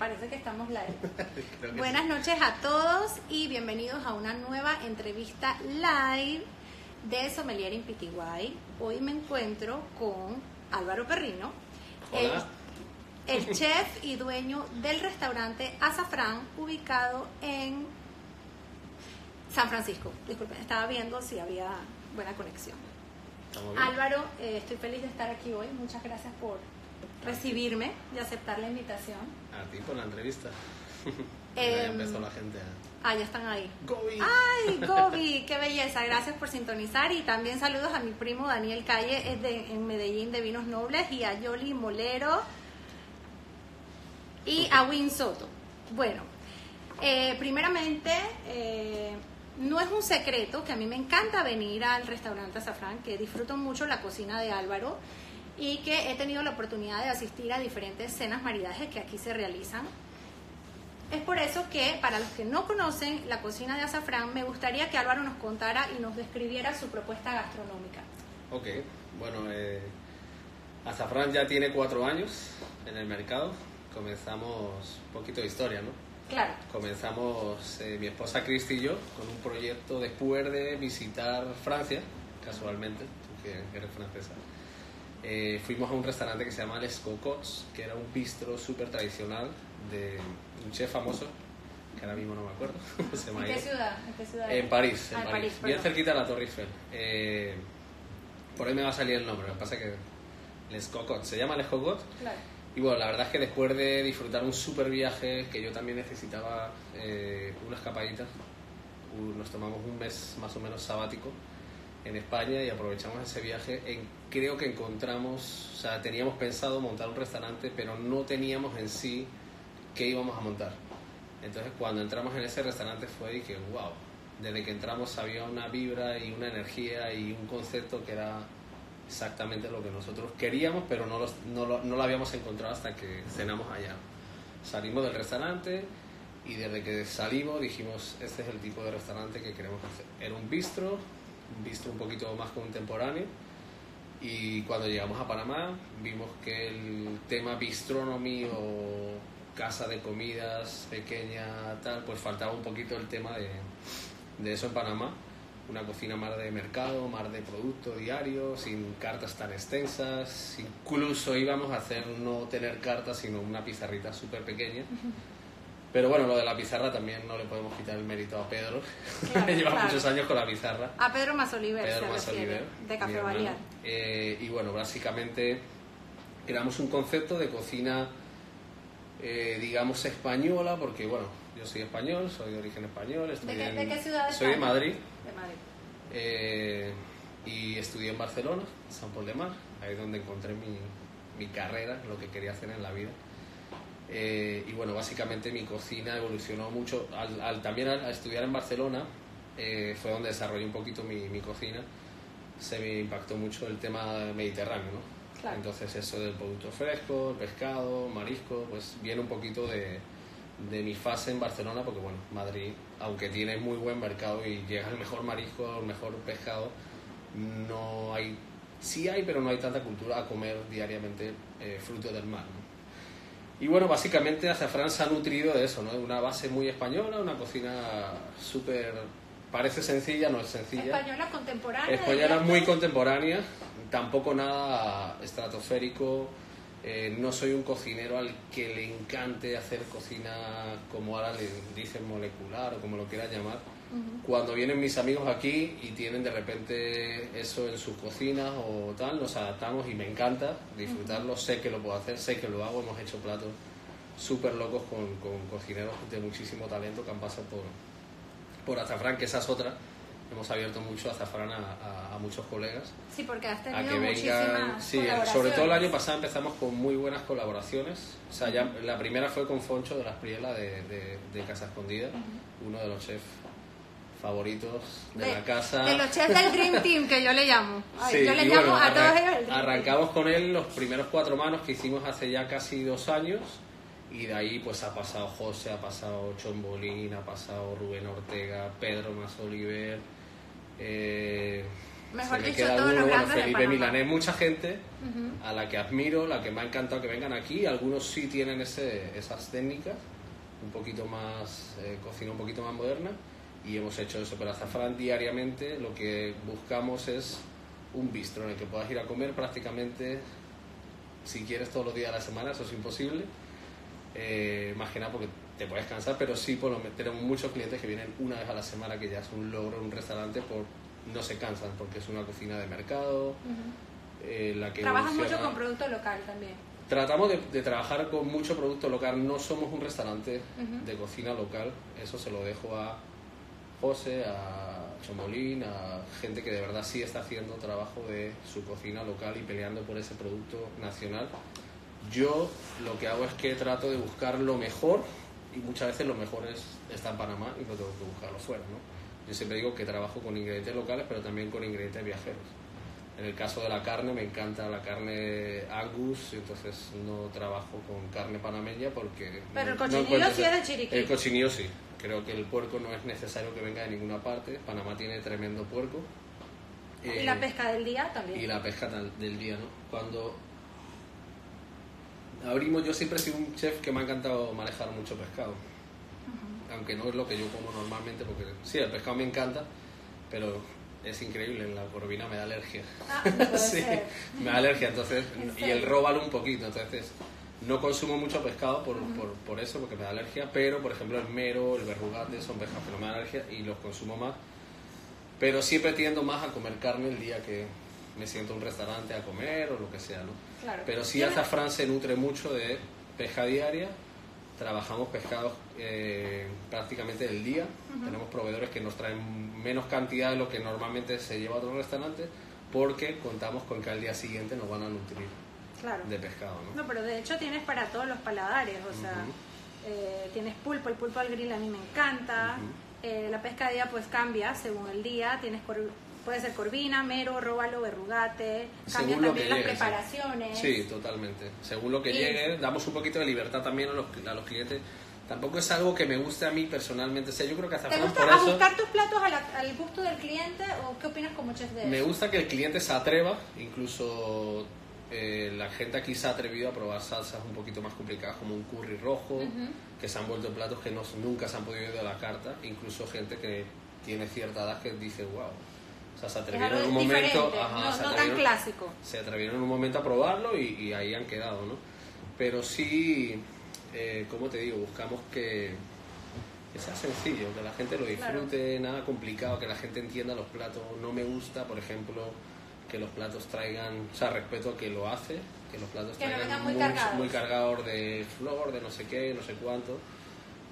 parece que estamos live. Buenas noches a todos y bienvenidos a una nueva entrevista live de Sommelier in Pitiguay. Hoy me encuentro con Álvaro Perrino, el, Hola. el chef y dueño del restaurante Azafrán, ubicado en San Francisco. Disculpen, estaba viendo si había buena conexión. Álvaro, eh, estoy feliz de estar aquí hoy. Muchas gracias por recibirme y aceptar la invitación. A ti por la entrevista. Em, ya empezó la gente a... Ah, ya están ahí. Gobi. ¡Ay, Gobi! ¡Qué belleza! Gracias por sintonizar. Y también saludos a mi primo Daniel Calle, es de, en Medellín de Vinos Nobles, y a Yoli Molero y a Win Soto. Bueno, eh, primeramente, eh, no es un secreto que a mí me encanta venir al restaurante Azafrán, que disfruto mucho la cocina de Álvaro y que he tenido la oportunidad de asistir a diferentes cenas maridajes que aquí se realizan. Es por eso que, para los que no conocen la cocina de Azafrán, me gustaría que Álvaro nos contara y nos describiera su propuesta gastronómica. Ok, bueno, eh, Azafrán ya tiene cuatro años en el mercado. Comenzamos un poquito de historia, ¿no? Claro, Comenzamos eh, mi esposa Cristi y yo con un proyecto después de visitar Francia, casualmente, tú que eres francesa. Eh, fuimos a un restaurante que se llama Les Cocots, que era un bistro súper tradicional de un chef famoso, que ahora mismo no me acuerdo. se me ¿en qué ciudad? ¿En qué ciudad En? París, en Ah, París, París, bien cerquita de la Torre Eiffel. Eh, por ahí me va a salir el nombre, lo que pasa es que Les Cocots, se llama Les Cocots. Claro. Y bueno, la verdad es que después de disfrutar un super viaje, que yo también necesitaba eh, una escapadita, nos tomamos un mes más o menos sabático en España y aprovechamos ese viaje. En, creo que encontramos, o sea, teníamos pensado montar un restaurante, pero no teníamos en sí qué íbamos a montar. Entonces cuando entramos en ese restaurante fue y que, wow, desde que entramos había una vibra y una energía y un concepto que era exactamente lo que nosotros queríamos, pero no, los- no, lo, no lo habíamos encontrado hasta que cenamos allá. Salimos del restaurante y desde que salimos dijimos, este es el tipo de restaurante que queremos hacer. Era un bistro, un bistro un poquito más contemporáneo. Y cuando llegamos a Panamá vimos que el tema bistronomy o casa de comidas pequeña, tal, pues faltaba un poquito el tema de, de eso en Panamá. Una cocina más de mercado, más de producto diario, sin cartas tan extensas. Incluso íbamos a hacer no tener cartas, sino una pizarrita súper pequeña. Pero bueno, lo de la pizarra también no le podemos quitar el mérito a Pedro. Claro, Lleva claro. muchos años con la pizarra. A Pedro Masoliver Pedro Masoliver, de Café. Eh, y bueno, básicamente creamos un concepto de cocina, eh, digamos, española, porque bueno, yo soy español, soy de origen español. estudié qué- en- de qué ciudad de Soy de? Madrid De Madrid. eh, y estudié en Barcelona, San Pol de Mar, ahí es donde encontré mi, mi carrera, lo que quería hacer en la vida. Eh, y bueno, básicamente mi cocina evolucionó mucho. Al, al- también al, al estudiar en Barcelona eh, fue donde desarrollé un poquito mi, mi cocina. Se me impactó mucho el tema mediterráneo, ¿no? Claro. Entonces eso del producto fresco, el pescado, marisco, pues viene un poquito de, de mi fase en Barcelona, porque bueno, Madrid, aunque tiene muy buen mercado y llega el mejor marisco, el mejor pescado, no hay, sí hay, pero no hay tanta cultura a comer diariamente eh, fruto del mar. ¿no? Y bueno, básicamente Azafrán se ha nutrido de eso, ¿no? De una base muy española, una cocina súper, parece sencilla, no es sencilla. Española contemporánea. Española muy contemporánea, tampoco nada estratosférico. Eh, no soy un cocinero al que le encante hacer cocina como ahora le dicen molecular o como lo quieras llamar. Cuando vienen mis amigos aquí y tienen de repente eso en sus cocinas o tal, nos adaptamos y me encanta disfrutarlo. Sé que lo puedo hacer, sé que lo hago. Hemos hecho platos súper locos con, con cocineros de muchísimo talento que han pasado por, por Azafrán, que esa es otra. Hemos abierto mucho Azafrán a, a- a muchos colegas Sí, porque has a tenido que vengan. Sí, sobre todo el año pasado empezamos con muy buenas colaboraciones. O sea, ya la primera fue con Foncho de las Priela de, de, de Casa Escondida, uno de los chefs favoritos de, la casa. De los chefs del Dream Team, que yo le llamo. Ay, Sí, yo le llamo bueno, a todos ellos el Dream Arrancamos con él los primeros cuatro manos que hicimos hace ya casi dos años y de ahí pues ha pasado José, ha pasado Chombolín, ha pasado Rubén Ortega, Pedro Masoliver, eh, Mejor se me dicho, queda todos alguno, los bueno, Felipe. Milanés, mucha gente Ujú. a la que admiro, la que me ha encantado que vengan aquí. Algunos sí tienen ese, esas técnicas, un poquito más, eh, cocina un poquito más moderna, y hemos hecho eso. Pero azafrán diariamente lo que buscamos es un bistro en el que puedas ir a comer prácticamente, si quieres, todos los días de la semana, eso es imposible. Eh, más que nada porque te puedes cansar, pero sí por lo menos tenemos muchos clientes que vienen una vez a la semana, que ya es un logro en un restaurante, por no se cansan porque es una cocina de mercado. Eh, la que Trabajas mucho con producto local también. Tratamos de, de trabajar con mucho producto local, no somos un restaurante de cocina local, eso se lo dejo a José, a Chomolín, a gente que de verdad sí está haciendo trabajo de su cocina local y peleando por ese producto nacional. Yo lo que hago es que trato de buscar lo mejor y muchas veces lo mejor es, está en Panamá y no tengo que buscarlo fuera. ¿no? Yo siempre digo que trabajo con ingredientes locales pero también con ingredientes viajeros. En el caso de la carne, me encanta la carne Angus, entonces no trabajo con carne panameña porque... Pero el cochinillo sí es de Chiriquí. El cochinillo sí. Creo que el puerco no es necesario que venga de ninguna parte. Panamá tiene tremendo puerco. Y Eh, la pesca del día también. y la pesca del día, ¿no? Cuando abrimos, yo siempre he sido un chef que me ha encantado manejar mucho pescado. Aunque no es lo que yo como normalmente, porque sí, el pescado me encanta, pero es increíble, en la corvina me da alergia. Ah, no sí, ser. me da alergia, entonces, ¿En y el róbalo un poquito, entonces no consumo mucho pescado por, por, por eso, porque me da alergia, pero por ejemplo el mero, el verrugate son pescados que no me dan alergia y los consumo más. Pero siempre tiendo más a comer carne el día que me siento a un restaurante a comer o lo que sea, ¿no? Claro. Pero sí, Tiene- Azafrán se nutre mucho de pesca diaria. Trabajamos pescados eh, prácticamente del día. Tenemos proveedores que nos traen menos cantidad de lo que normalmente se lleva a otros restaurantes porque contamos con que al día siguiente nos van a nutrir Claro. de pescado, ¿no? No, pero de hecho tienes para todos los paladares, o sea, Ujú. eh, tienes pulpo, el pulpo al grill a mí me encanta, Ujú. eh, la pesca de día pues cambia según el día, tienes puede ser corvina, mero, róbalo, verrugate, Según lo también que las llegue, preparaciones. Sí, totalmente. Según lo que Y- llegue, damos un poquito de libertad también a los, a los clientes. Tampoco es algo que me guste a mí personalmente. O sea, yo creo que ¿Te Azafrán gusta por eso... tus platos a la- al gusto del cliente o qué opinas como chef de eso? Me gusta que el cliente se atreva, incluso eh, la gente aquí se ha atrevido a probar salsas un poquito más complicadas como un curry rojo, que se han vuelto platos que no, nunca se han podido ir de la carta, incluso gente que tiene cierta edad que dice wow. O sea, se atrevieron en un momento, ajá, no, se no tan atrevieron- clásico. se atrevieron en un momento a probarlo y, y ahí han quedado, ¿no? Pero sí, eh, como te digo, buscamos que, que sea sencillo, que la gente lo disfrute, nada complicado, que la gente entienda los platos. No me gusta, por ejemplo, que los platos traigan, o sea, respeto a que lo hace, que los platos Que traigan muy cargados. muy cargador de flor, de no sé qué, no sé cuánto.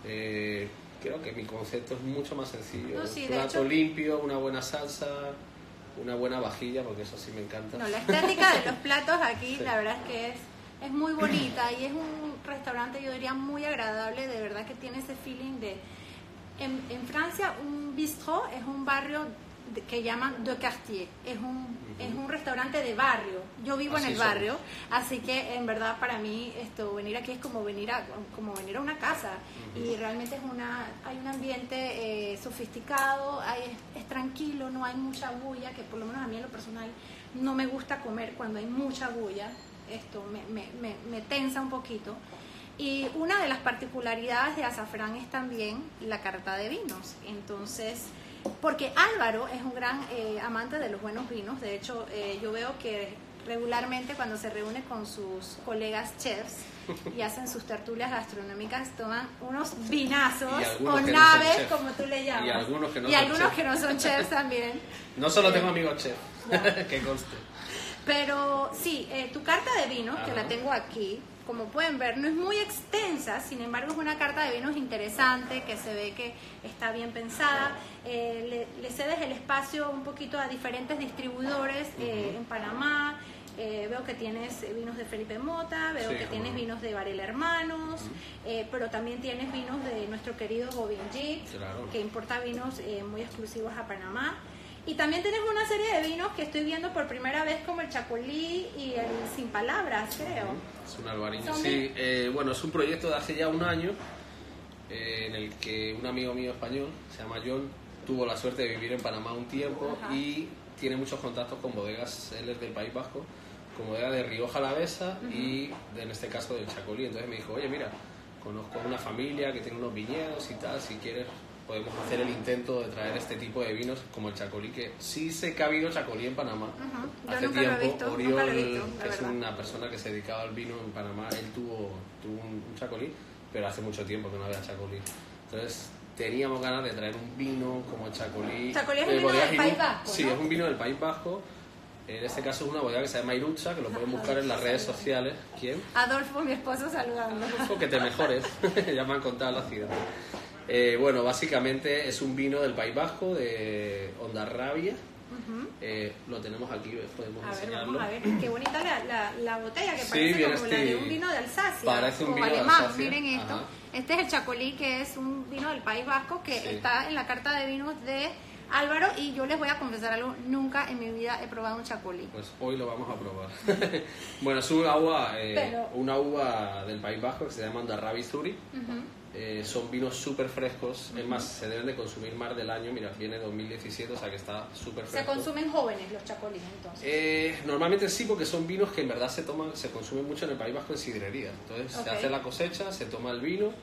Eh, creo que mi concepto es mucho más sencillo. No, sí, un de plato hecho- limpio, una buena salsa, una buena vajilla, porque eso sí me encanta. No, la estética de los platos aquí, Sí. la verdad es que es, es muy bonita y es un restaurante, yo diría, muy agradable. De verdad que tiene ese feeling de. En, en Francia, un bistrot es un barrio que llaman de quartier. Es un, es un restaurante de barrio. Yo vivo en Así el somos. barrio, así que en verdad para mí esto venir aquí es como venir a, como venir a una casa. Y realmente es una, hay un ambiente eh, sofisticado, hay- es, es tranquilo, no hay mucha bulla, que por lo menos a mí en lo personal no me gusta comer cuando hay mucha bulla. Esto me, me, me, me tensa un poquito. Y una de las particularidades de Azafrán es también la carta de vinos. Entonces, porque Álvaro es un gran eh, amante de los buenos vinos. De hecho, eh, yo veo que regularmente cuando se reúne con sus colegas chefs y hacen sus tertulias gastronómicas, toman unos vinazos o no naves, chefs. como tú le llamas. Y algunos que no Y son algunos chefs. que no son chefs también. No solo Eh, tengo amigos chef, ya. que conste. Pero sí, eh, tu carta de vinos, que la tengo aquí, como pueden ver, no es muy extensa, sin embargo es una carta de vinos interesante, que se ve que está bien pensada. Eh, le, le cedes el espacio un poquito a diferentes distribuidores eh, en Panamá. Eh, veo que tienes vinos de Felipe Mota, veo Sí, que tienes no. vinos de Varela Hermanos, pero también tienes vinos de nuestro querido Bobin G, Claro. que importa vinos eh, muy exclusivos a Panamá. Y también tenés una serie de vinos que estoy viendo por primera vez, como el Chacolí y el Sin Palabras, creo. Es un albariño. Sí, eh, bueno, es un proyecto de hace ya un año eh, en el que un amigo mío español, se llama John, tuvo la suerte de vivir en Panamá un tiempo Ajá. y tiene muchos contactos con bodegas, él es del País Vasco, con bodegas de Rioja Alavesa y de- en este caso del Chacolí. Entonces me dijo, oye, mira, conozco una familia que tiene unos viñedos y tal, si quieres podemos hacer el intento de traer este tipo de vinos como el Chacolí, que sí sé que ha habido Chacolí en Panamá. Hace tiempo, visto, Oriol, visto, que es una persona que se dedicaba al vino en Panamá, él tuvo, tuvo un, un Chacolí, pero hace mucho tiempo que no había Chacolí. Entonces teníamos ganas de traer un vino como el Chacolí. Chacolí es un de vino del País Vasco, es un vino del País Vasco. En este caso es una bodega que se llama Irucha, que lo pueden buscar en las redes sociales. ¿Quién? Adolfo, mi esposo, saludando. Adolfo, que te mejores. ya me han contado la ciudad. Eh, bueno, básicamente es un vino del País Vasco, de Ondarrabia. Eh, lo tenemos aquí, podemos A ver, enseñarlo. vamos a ver. Qué bonita la, la, la botella, que Sí, parece como la de este- un vino de Alsacia. parece un o vino de alemán. Alsacia. Miren esto. Ajá. Este es el Chacolí, que es un vino del País Vasco, que Sí. está en la carta de vinos de Álvaro. Y yo les voy a confesar algo, nunca en mi vida he probado un Chacolí. Pues hoy lo vamos a probar. bueno, es una uva, eh, Pero- una uva del País Vasco que se llama Ondarrabi Zuri. Ujú. Eh, son vinos súper frescos, es más, se deben de consumir más del año, mira, viene 2017, o sea que está súper Se fresco. consumen jóvenes los Chacolís, entonces. Eh, normalmente sí, porque son vinos que en verdad se toman, se consumen mucho en el País Vasco en sidrería. Entonces Ok. se hace la cosecha, se toma el vino Ok.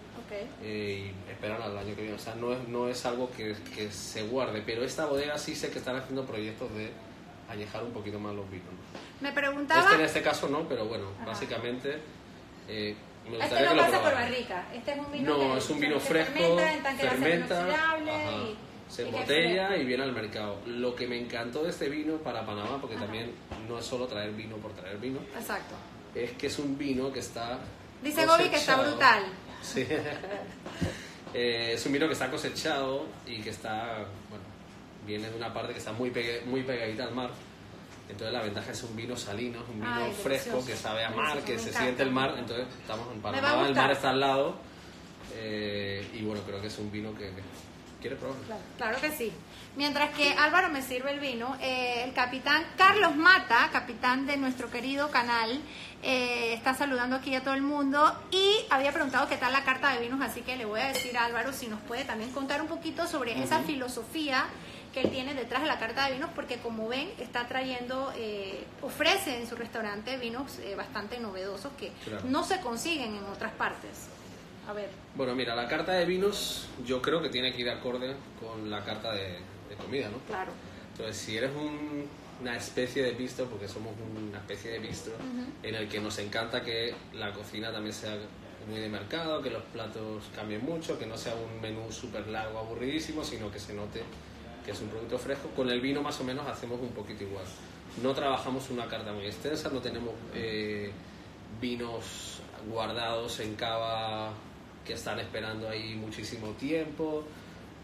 eh, y esperan al año que viene. O sea, no es, no es algo que, que se guarde, pero esta bodega sí sé que están haciendo proyectos de añejar un poquito más los vinos. Me preguntaba. Este en este caso no, pero bueno, Ajá. básicamente eh, me Este no que pasa por barrica. Este es un vino No, que es un vino fresco, fermenta en tanque de ajá, y- se embotella y viene al mercado. Lo que me encantó de este vino para Panamá, porque Ajá. también no es solo traer vino por traer vino, Exacto. es que es un vino que está Dice Gobi que está brutal. Sí. Eh, es un vino que está cosechado y que está, bueno, viene de una parte que está muy, pegue- muy pegadita al mar. Entonces la ventaja es un vino salino, es un vino Ay, fresco delicioso. que sabe a mar, que se encanta. siente el mar. Entonces estamos en Panamá, el mar está al lado. eh, y bueno, creo que es un vino que... ¿Quieres probar? Claro, claro que sí. Mientras que Álvaro me sirve el vino, eh, el capitán Carlos Mata, capitán de nuestro querido canal, eh, está saludando aquí a todo el mundo y había preguntado qué tal la carta de vinos, así que le voy a decir a Álvaro si nos puede también contar un poquito sobre esa filosofía que él tiene detrás de la carta de vinos, porque como ven, está trayendo, eh, ofrece en su restaurante vinos eh, bastante novedosos que Claro. no se consiguen en otras partes. A ver. Bueno, mira, la carta de vinos yo creo que tiene que ir acorde con la carta de, de comida, ¿no? Claro. Entonces, si eres un- una especie de bistro, porque somos una especie de bistro, en el que nos encanta que la cocina también sea muy de mercado, que los platos cambien mucho, que no sea un menú súper largo, aburridísimo, sino que se note que es un producto fresco. Con el vino más o menos hacemos un poquito igual. No trabajamos una carta muy extensa, no tenemos eh, vinos guardados en cava que están esperando ahí muchísimo tiempo.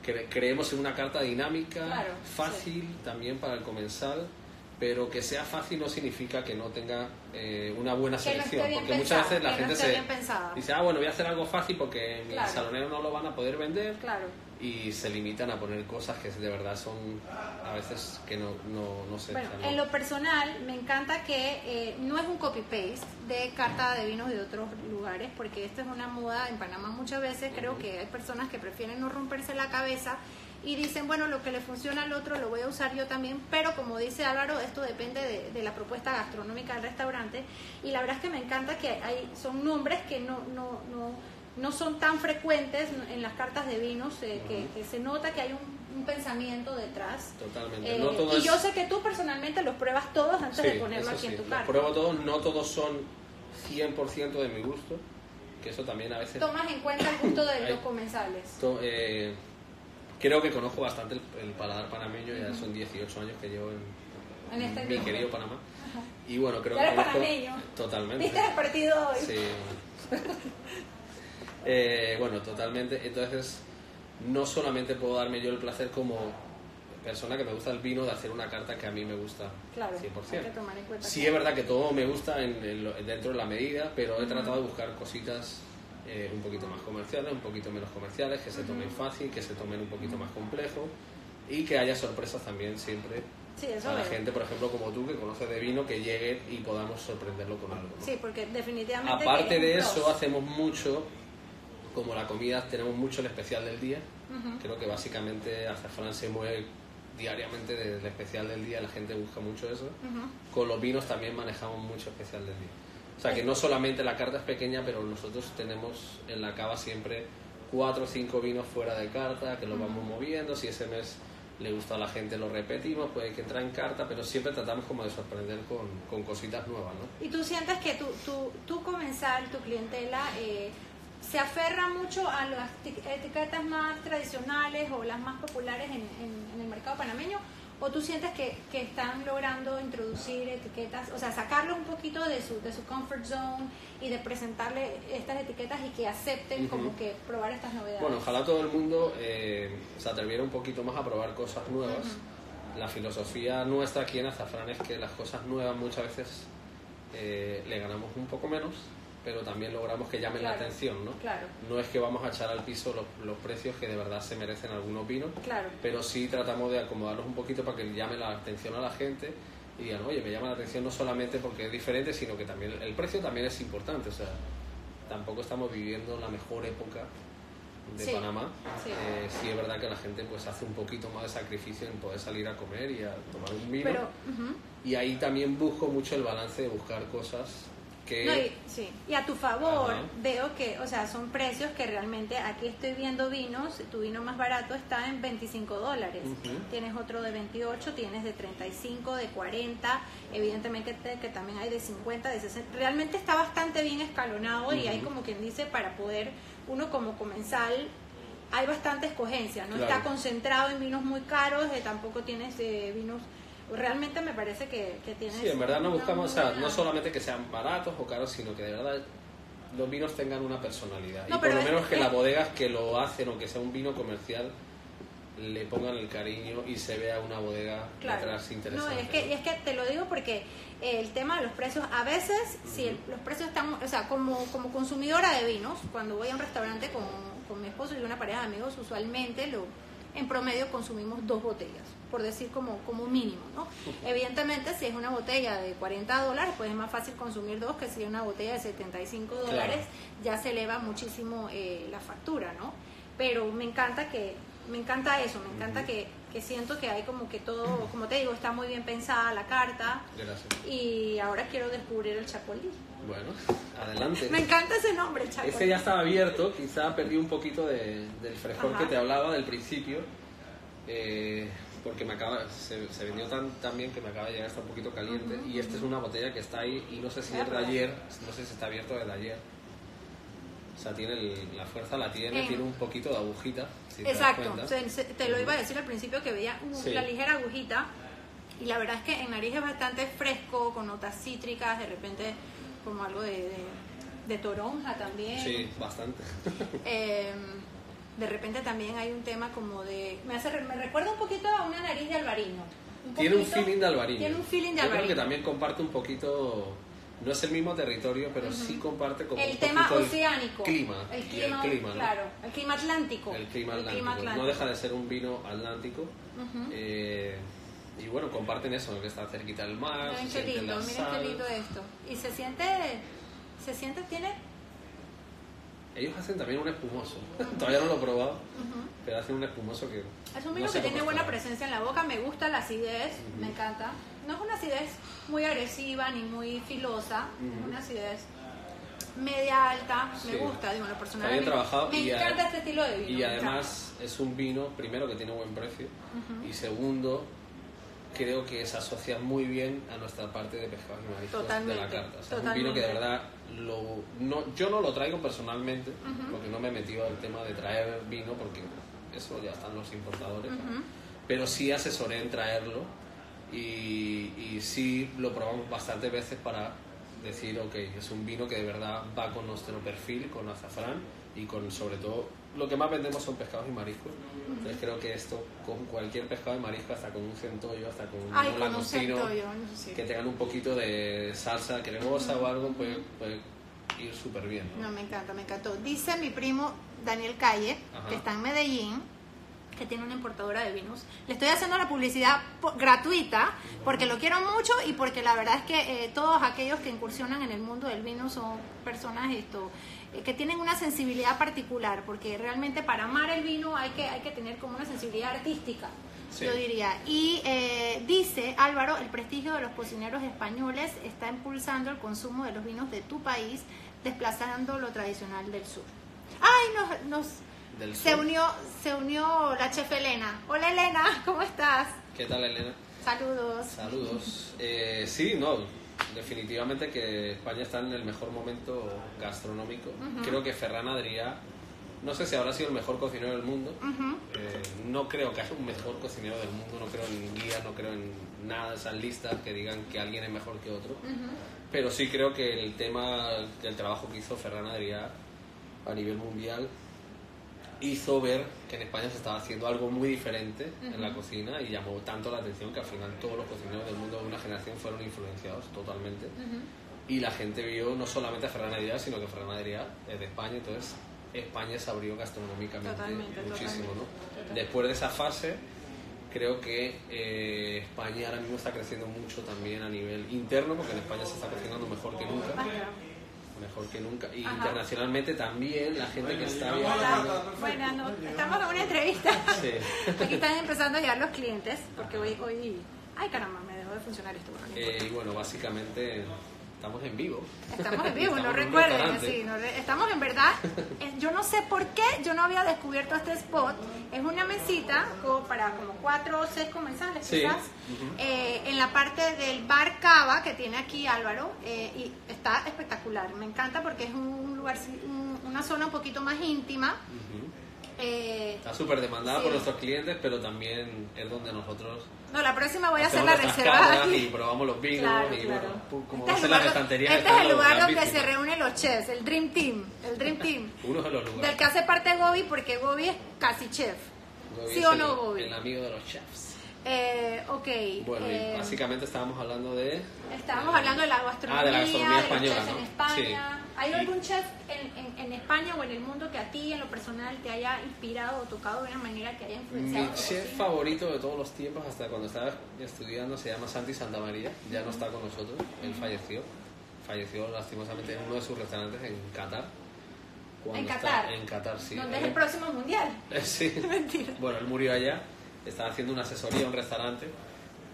Cre- creemos en una carta dinámica, Claro, fácil también para el comensal, pero que sea fácil no significa que no tenga eh, una buena no selección, bien porque pensada, muchas veces la no gente esté se dice, ah, bueno, voy a hacer algo fácil porque mi Claro. salonero no lo van a poder vender Claro. Y se limitan a poner cosas que de verdad son a veces que no, no, no sé. Bueno, o sea, no- en lo personal me encanta que eh, no es un copy-paste de carta de vinos de otros lugares, porque esto es una moda en Panamá muchas veces. Creo que hay personas que prefieren no romperse la cabeza y dicen, bueno, lo que le funciona al otro lo voy a usar yo también, pero como dice Álvaro, esto depende de, de la propuesta gastronómica del restaurante. Y la verdad es que me encanta que hay, son nombres que no, no, no, no son tan frecuentes en las cartas de vinos, eh, que, que se nota que hay un, un pensamiento detrás. Totalmente. Eh, no todo y yo sé que tú personalmente los pruebas todos antes Sí, de ponerlo aquí en tu los carta. pruebo todos, no todos son 100% de mi gusto, que eso también a veces... Tomas en cuenta el gusto de los comensales. to- eh, creo que conozco bastante el, el paladar panameño, ya son 18 años que llevo en, En este mi querido Panamá. Y bueno, creo Ya que eres conozco... panameño. Totalmente. ¿Viste el partido hoy? Sí. Eh, bueno, totalmente. Entonces, no solamente puedo darme yo el placer como persona que me gusta el vino de hacer una carta que a mí me gusta Claro, 100%. hay que tomar en cuenta. Sí que- es verdad que todo me gusta en- en dentro de la medida, pero he tratado de buscar cositas eh, un poquito más comerciales, un poquito menos comerciales, que se tomen fácil, que se tomen un poquito más complejo y que haya sorpresas también siempre Sí, eso a la veo. gente, por ejemplo, como tú, que conoces de vino, que llegue y podamos sorprenderlo con algo. ¿no? Sí, porque definitivamente. Aparte es de eso, hacemos mucho, como la comida, tenemos mucho el especial del día. Ujú. Creo que básicamente Azafrán se mueve diariamente del especial del día, la gente busca mucho eso. Con los vinos también manejamos mucho especial del día. O sea que no solamente la carta es pequeña, pero nosotros tenemos en la cava siempre cuatro o cinco vinos fuera de carta, que los vamos moviendo, si ese mes le gusta a la gente lo repetimos, puede que entra en carta, pero siempre tratamos como de sorprender con, con cositas nuevas, ¿no? ¿Y tú sientes que tu, tu, tu comensal, tu clientela, eh, se aferra mucho a las etiquetas más tradicionales o las más populares en, en, el mercado panameño? ¿O tú sientes que, que, están logrando introducir etiquetas, o sea, sacarlo un poquito de su, de su comfort zone y de presentarle estas etiquetas y que acepten como que probar estas novedades? Bueno, ojalá todo el mundo eh, se atreviera un poquito más a probar cosas nuevas. La filosofía nuestra aquí en Azafrán es que las cosas nuevas muchas veces eh, le ganamos un poco menos pero también logramos que llamen la atención, ¿no? Claro. No es que vamos a echar al piso los, los, precios que de verdad se merecen algunos vinos, claro. pero sí tratamos de acomodarlos un poquito para que llame la atención a la gente y digan, oye, me llama la atención no solamente porque es diferente, sino que también el precio también es importante, o sea, tampoco estamos viviendo la mejor época de Panamá. Sí. Eh, sí. es verdad que la gente pues hace un poquito más de sacrificio en poder salir a comer y a tomar un vino. Pero, Y ahí también busco mucho el balance de buscar cosas y, sí. y a tu favor veo que, o sea, son precios que realmente aquí estoy viendo vinos, tu vino más barato está en 25 dólares, tienes otro de 28, tienes de 35, de 40, evidentemente que, también hay de 50, de 60, realmente está bastante bien escalonado y hay como quien dice para poder, uno como comensal, hay bastante escogencia, no está concentrado en vinos muy caros, eh, tampoco tienes eh, vinos realmente me parece que, que tiene... Sí, en verdad no buscamos, o sea, no solamente que sean baratos o caros, sino que de verdad los vinos tengan una personalidad. y por lo menos que las bodegas que lo hacen, o que sea un vino comercial, le pongan el cariño y se vea una bodega detrás interesante. No, es que, es que te lo digo porque el tema de los precios, a veces, si los precios están, o sea, como, como consumidora de vinos, cuando voy a un restaurante con, con mi esposo y una pareja de amigos, usualmente lo en promedio consumimos dos botellas, por decir como, como mínimo, ¿no? Evidentemente, si es una botella de 40 dólares, pues es más fácil consumir dos que si es una botella de 75 dólares, ya se eleva muchísimo eh, la factura, ¿no? Pero me encanta que, me encanta eso, me encanta que, que siento que hay como que todo, como te digo, está muy bien pensada la carta. Gracias. Y ahora quiero descubrir el chacolí. Bueno, adelante. Me encanta ese nombre, Chacolí. Este ya estaba abierto, quizá perdí un poquito de, del frescor que te hablaba del principio, eh, porque me acaba, se, se vendió tan, tan, bien que me acaba de llegar, está un poquito caliente. Y esta es una botella que está ahí, y no sé si es de ayer, no sé si está abierto desde ayer. O sea, tiene la fuerza la tiene, tiene un poquito de agujita. Exacto, te, lo iba a decir al principio que veía una ligera agujita. Y la verdad es que en nariz es bastante fresco, con notas cítricas, de repente como algo de, de, toronja también. Sí, bastante. Em, de repente también hay un tema como de... Me, hace, me recuerda un poquito a una nariz de albarino. tiene un feeling de albarino. Tiene un feeling de Yo albarino. creo que también comparte un poquito... No es el mismo territorio, pero sí comparte como el tema oceánico. Clima, el clima. el clima, Claro, el clima atlántico. El clima, atlántico. No deja de ser un vino atlántico. eh, y bueno, comparten eso, que está cerquita del mar. Miren qué lindo, miren qué lindo esto. Y se siente, se siente, tiene... Ellos hacen también un espumoso. Todavía no lo he probado, pero hacen un espumoso que... Es un vino que tiene buena presencia en la boca, me gusta la acidez, me encanta. No es una acidez muy agresiva ni muy filosa, es una acidez media alta, me gusta, digo, lo personal. Está bien trabajado me encanta este estilo de vino. Y además es un vino, primero, que tiene buen precio, y segundo, creo que se asocia muy bien a nuestra parte de pescados y de la carta. es un vino que de verdad lo, no, yo no lo traigo personalmente, porque no me he metido al tema de traer vino, porque eso ya están los importadores, pero sí asesoré en traerlo y, y sí lo probamos bastantes veces para decir, ok, es un vino que de verdad va con nuestro perfil, con azafrán y con sobre todo lo que más vendemos son pescados y mariscos. Entonces creo que esto con cualquier pescado y marisco, hasta con un centollo, hasta con un langostino, que tengan un poquito de salsa cremosa o algo, puede, puede ir súper bien. ¿no? me encanta, me encantó. Dice mi primo Daniel Calle, que está en Medellín, que tiene una importadora de vinos. Le estoy haciendo la publicidad gratuita porque lo quiero mucho y porque la verdad es que eh, todos aquellos que incursionan en el mundo del vino son personas esto que tienen una sensibilidad particular, porque realmente para amar el vino hay que, hay que tener como una sensibilidad artística. Sí. yo diría. Y eh, dice Álvaro, el prestigio de los cocineros españoles está impulsando el consumo de los vinos de tu país, desplazando lo tradicional del sur. Ay, nos, nos Del se unió, se unió la chef Elena. Hola Elena, ¿cómo estás? ¿Qué tal, Elena? Saludos. Saludos. Eh, sí, no, definitivamente que España está en el mejor momento gastronómico. Ujú. Creo que Ferran Adrià, no sé si habrá sido el mejor cocinero del mundo. Ujú. Eh, no creo que haya un mejor cocinero del mundo, no creo en guías, no creo en nada de esas listas que digan que alguien es mejor que otro. Ujú. Pero sí creo que el tema, el trabajo que hizo Ferran Adrià a nivel mundial hizo ver que en España se estaba haciendo algo muy diferente en la cocina y llamó tanto la atención que al final todos los cocineros del mundo de una generación fueron influenciados totalmente. Ujú. Y la gente vio no solamente a Ferran Adrià, sino que Ferran Adrià es de España, entonces España se abrió gastronómicamente Totalmente, muchísimo. totalmente, ¿no? totalmente. Después de esa fase, creo que eh, España ahora mismo está creciendo mucho también a nivel interno, porque en España se está cocinando mejor que nunca. Mejor que nunca. Y Ajá. internacionalmente también la gente que está Hola, viajando. buenas noches. Estamos en una entrevista. Sí. Aquí están empezando a llegar los clientes, porque hoy, hoy... Ay, caramba, me dejó de funcionar esto. bueno, no. Eh, y bueno, básicamente estamos en vivo. Estamos en vivo, no Estamos un recuerden, restaurante. sí, no re- estamos en verdad, yo no sé por qué yo no había descubierto este spot, es una mesita como para como cuatro o seis comensales Sí. quizás, eh, en la parte del bar Cava que tiene aquí Álvaro, eh, y está espectacular, me encanta porque es un lugar, un- una zona un poquito más íntima. Eh, Está súper demandada Sí. por nuestros clientes, pero también es donde nosotros no, la próxima voy a hacer la reserva y probamos los vinos Claro, y claro. bueno, como Este es el las lugar- estanterías. Este es el lugar donde se reúnen los chefs, el Dream Team, el Dream Team. Uno de los Del lugares. que hace parte Gobi, porque Gobi es casi chef. Gobi ¿Sí o el- no, Gobi? El amigo de los chefs. Eh, ok. Bueno, eh, básicamente estábamos hablando de... estábamos hablando de la gastronomía, Ah, de la gastronomía española, ¿no? en España. Sí. ¿Hay algún chef en, en- en España o en el mundo que a ti, en lo personal, te haya inspirado o tocado de una manera que haya influenciado? Mi chef cocina? favorito de todos los tiempos, hasta cuando estaba estudiando, se llama Santi Santamaría. Ya no está con nosotros, él falleció. Falleció lastimosamente en uno de sus restaurantes en Qatar. ¿En está- Qatar? En Qatar, sí. ¿Dónde es el próximo mundial? Sí. Mentira. Bueno, él murió allá, estaba haciendo una asesoría a un restaurante,